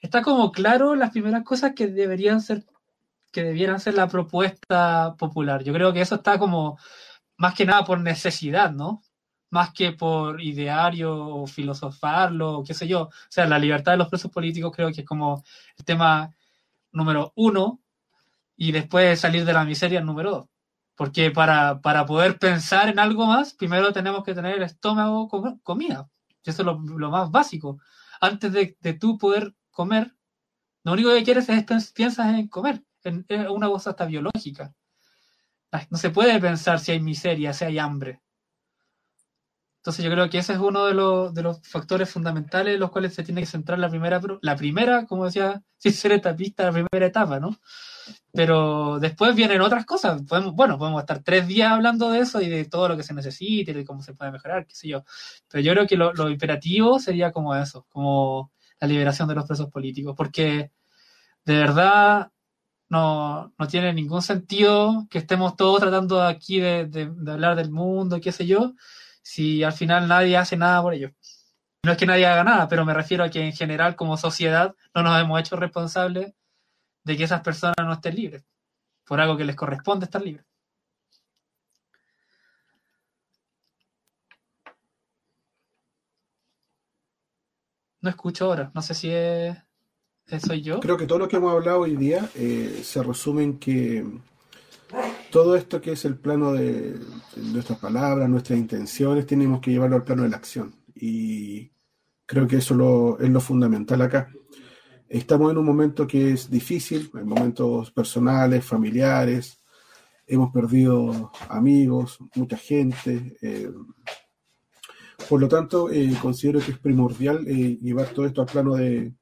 está como claro las primeras cosas que deberían ser, que debieran ser la propuesta popular. Yo creo que eso está como más que nada por necesidad, ¿no? más que por ideario o filosofarlo, qué sé yo. O sea, la libertad de los presos políticos creo que es como el tema número uno y después salir de la miseria número dos. Porque para, para poder pensar en algo más, primero tenemos que tener el estómago con comida. Eso es lo, más básico. Antes de, de, tú poder comer, lo único que quieres es piensas en comer, en, una cosa hasta biológica. No se puede pensar si hay miseria, si hay hambre entonces yo creo que ese es uno de los, de los factores fundamentales en los cuales se tiene que centrar la primera, la primera, como decía, sin ser etapista, la primera etapa, ¿no? Pero después vienen otras cosas. Podemos, bueno, podemos estar tres días hablando de eso y de todo lo que se necesite y de cómo se puede mejorar, qué sé yo. Pero yo creo que lo, lo imperativo sería como eso, como la liberación de los presos políticos, porque de verdad no, no tiene ningún sentido que estemos todos tratando aquí de, de, de hablar del mundo, qué sé yo, si al final nadie hace nada por ello. No es que nadie haga nada, pero me refiero a que en general como sociedad no nos hemos hecho responsables de que esas personas no estén libres, por algo que les corresponde estar libres. No escucho ahora, no sé si soy yo. Creo que todo lo que hemos hablado hoy día eh, se resume en que todo esto que es el plano de, nuestras palabras, nuestras intenciones, tenemos que llevarlo al plano de la acción. Y creo que eso es lo fundamental acá. Estamos en un momento que es difícil, en momentos personales, familiares, hemos perdido amigos, mucha gente. Eh, por lo tanto, eh, considero que es primordial eh, llevar todo esto al plano de,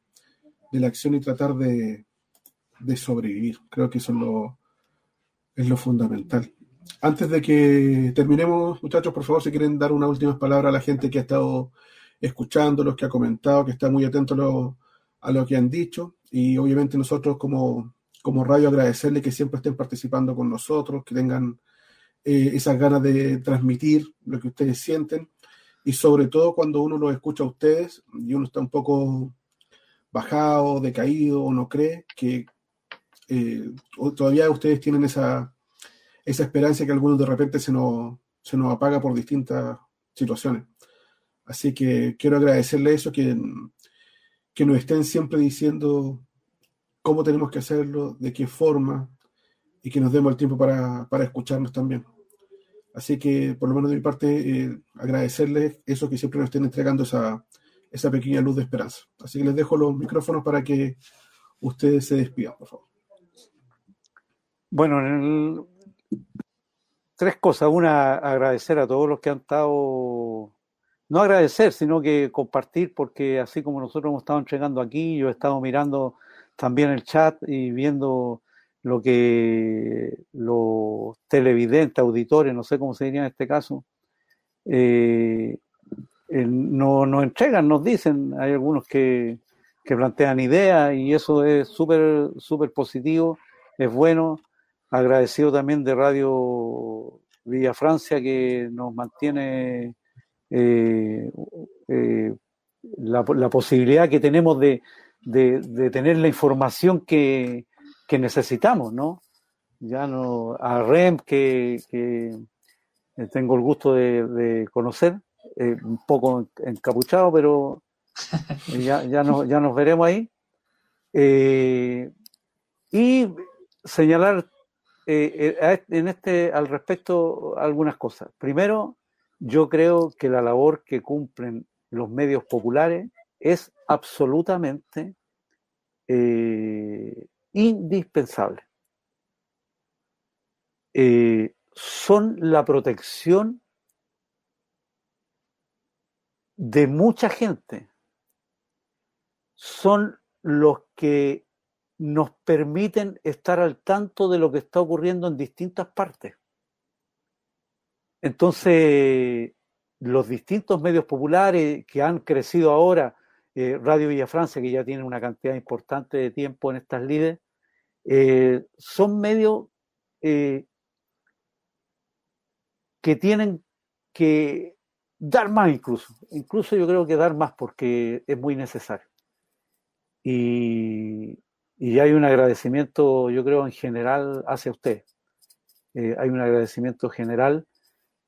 la acción y tratar de, sobrevivir. Creo que eso es lo, es lo fundamental. Antes de que terminemos, muchachos, por favor, si quieren dar unas últimas palabras a la gente que ha estado escuchando, los que ha comentado, que está muy atento a lo, que han dicho. Y obviamente nosotros como, como radio agradecerles que siempre estén participando con nosotros, que tengan eh, esas ganas de transmitir lo que ustedes sienten. Y sobre todo cuando uno los escucha a ustedes y uno está un poco bajado, decaído o no cree que eh, todavía ustedes tienen esa, esa esperanza que algunos de repente se nos, se nos apaga por distintas situaciones. Así que quiero agradecerle eso, que, que nos estén siempre diciendo cómo tenemos que hacerlo, de qué forma, y que nos demos el tiempo para, para escucharnos también. Así que, por lo menos de mi parte, eh, agradecerles eso que siempre nos estén entregando esa, esa pequeña luz de esperanza. Así que les dejo los micrófonos para que ustedes se despidan, por favor. Bueno, tres cosas. Una, agradecer a todos los que han estado, no agradecer, sino que compartir, porque así como nosotros hemos estado entregando aquí, yo he estado mirando también el chat y viendo lo que los televidentes, auditores, no sé cómo se diría en este caso, eh, no, nos entregan, nos dicen, hay algunos que, que plantean ideas y eso es súper súper positivo, es bueno. Agradecido también de Radio Villa Francia que nos mantiene eh, eh, la, la, posibilidad que tenemos de, de, de tener la información que, que, necesitamos, ¿no? Ya no, a REM que, que tengo el gusto de, de conocer, eh, un poco encapuchado, pero ya, ya, nos, ya nos veremos ahí. Eh, y señalar eh, en este, al respecto algunas cosas. Primero, yo creo que la labor que cumplen los medios populares es absolutamente eh, indispensable. Eh, son la protección de mucha gente. Son los que nos permiten estar al tanto de lo que está ocurriendo en distintas partes. Entonces, los distintos medios populares que han crecido ahora, eh, Radio Villa Francia, que ya tiene una cantidad importante de tiempo en estas líderes, eh, son medios eh, que tienen que dar más incluso. Incluso yo creo que dar más porque es muy necesario. Y, y hay un agradecimiento, yo creo, en general hacia usted. Eh, hay un agradecimiento general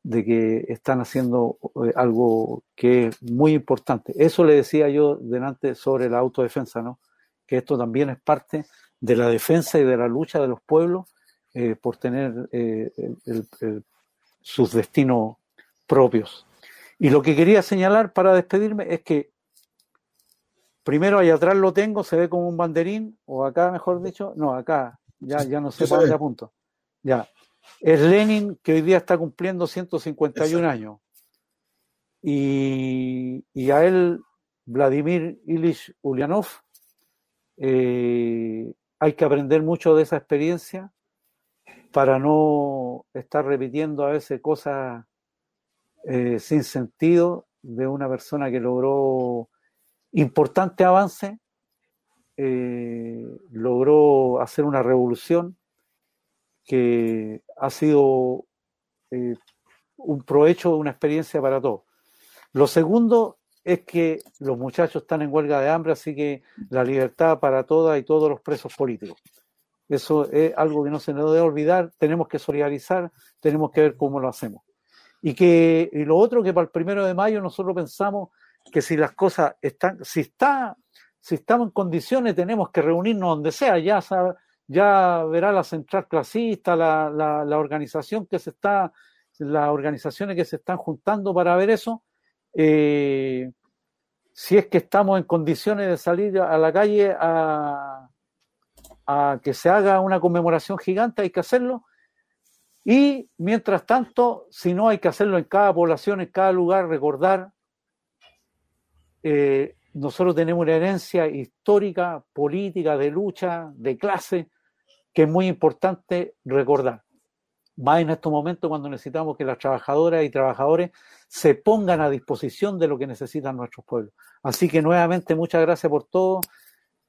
de que están haciendo eh, algo que es muy importante. Eso le decía yo delante sobre la autodefensa, ¿no? Que esto también es parte de la defensa y de la lucha de los pueblos eh, por tener el, sus destinos propios. Y lo que quería señalar para despedirme es que primero allá atrás lo tengo, se ve como un banderín, o acá mejor dicho, no, acá, ya, ya no sé para dónde apunto. Ya, es Lenin que hoy día está cumpliendo 151 Exacto. años. Y, y, a él, Vladimir Ilich Ulyanov, eh, hay que aprender mucho de esa experiencia para no estar repitiendo a veces cosas eh, sin sentido de una persona que logró importante avance, eh, logró hacer una revolución que ha sido eh, un provecho, una experiencia para todos. Lo segundo es que los muchachos están en huelga de hambre, así que la libertad para todas y todos los presos políticos. Eso es algo que no se nos debe olvidar, tenemos que solidarizar, tenemos que ver cómo lo hacemos. Y que y lo otro que para el primero de mayo nosotros pensamos que si las cosas están, si está, si estamos en condiciones, tenemos que reunirnos donde sea, ya sabe, ya verá la central clasista, la, la, organización que se está, las organizaciones que se están juntando para ver eso. Eh, si es que estamos en condiciones de salir a la calle a, a que se haga una conmemoración gigante, hay que hacerlo. Y mientras tanto, si no hay que hacerlo en cada población, en cada lugar, recordar eh, nosotros tenemos una herencia histórica, política, de lucha, de clase, que es muy importante recordar. Más en estos momentos cuando necesitamos que las trabajadoras y trabajadores se pongan a disposición de lo que necesitan nuestros pueblos. Así que nuevamente muchas gracias por todo.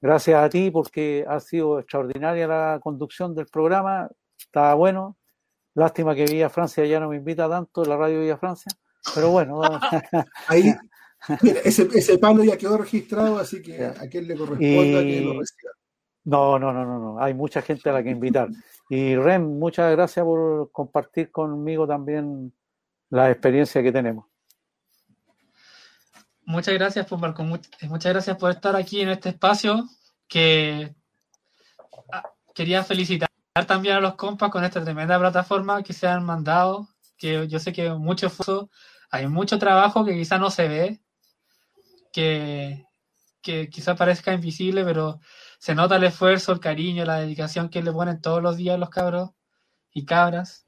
Gracias a ti porque ha sido extraordinaria la conducción del programa. Estaba bueno. Lástima que Villa Francia ya no me invita tanto, la radio Villa Francia. Pero bueno. Ahí, Mira, ese, ese, palo ya quedó registrado, así que a quien le corresponda y... que lo reciba. No, no, no, no, no, hay mucha gente a la que invitar. Y Rem, muchas gracias por compartir conmigo también la experiencia que tenemos. Muchas gracias, pues Marco. Muchas gracias por estar aquí en este espacio que ah, quería felicitar también a los compas con esta tremenda plataforma que se han mandado, que yo sé que mucho esfuerzo, hay mucho trabajo que quizá no se ve, que, que quizá parezca invisible, pero se nota el esfuerzo, el cariño, la dedicación que le ponen todos los días los cabros y cabras.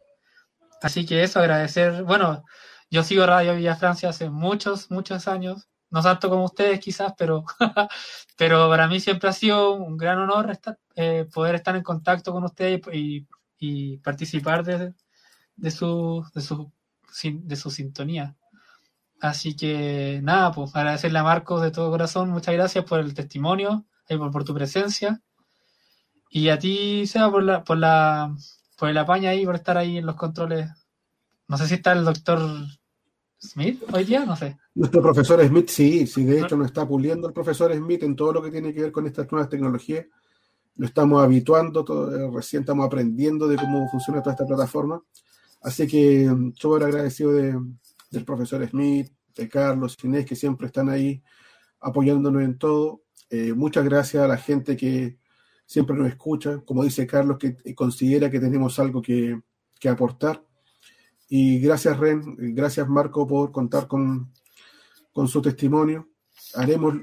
Así que eso, agradecer. Bueno, yo sigo Radio Villa Francia hace muchos, muchos años. no tanto como ustedes quizás, pero, pero para mí siempre ha sido un gran honor estar, eh, poder estar en contacto con ustedes y, y participar de, de, su, de, su, de su sintonía. Así que nada, pues agradecerle a Marcos de todo corazón, muchas gracias por el testimonio, y por, por tu presencia. Y a ti, Seba, por la, por la, por el apaña ahí, por estar ahí en los controles. No sé si está el doctor Smith hoy día, no sé. Nuestro profesor Smith, sí, sí, de hecho nos está puliendo el profesor Smith en todo lo que tiene que ver con estas nuevas tecnologías. Lo estamos habituando, todo, eh, recién estamos aprendiendo de cómo funciona toda esta plataforma. Así que súper agradecido de, del profesor Smith, de Carlos, Inés, que siempre están ahí apoyándonos en todo. Eh, muchas gracias a la gente que siempre nos escucha, como dice Carlos, que considera que tenemos algo que, que aportar. Y gracias, Ren, gracias, Marco, por contar con, con su testimonio. Haremos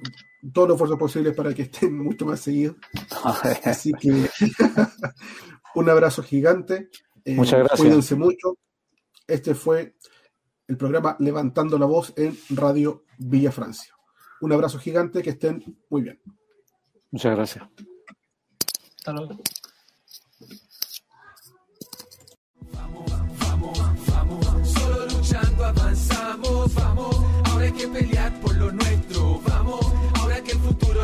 todo lo esfuerzo posible para que estén mucho más seguidos. Así que un abrazo gigante. Eh, Muchas gracias. Cuídense mucho. Este fue el programa Levantando la Voz en Radio Villa Francia. Un abrazo gigante, que estén muy bien. Muchas gracias. Hasta luego. Vamos, vamos, vamos, solo luchando avanzamos, vamos, ahora hay que pelear por lo nuestro, vamos,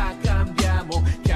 ya cambiamos,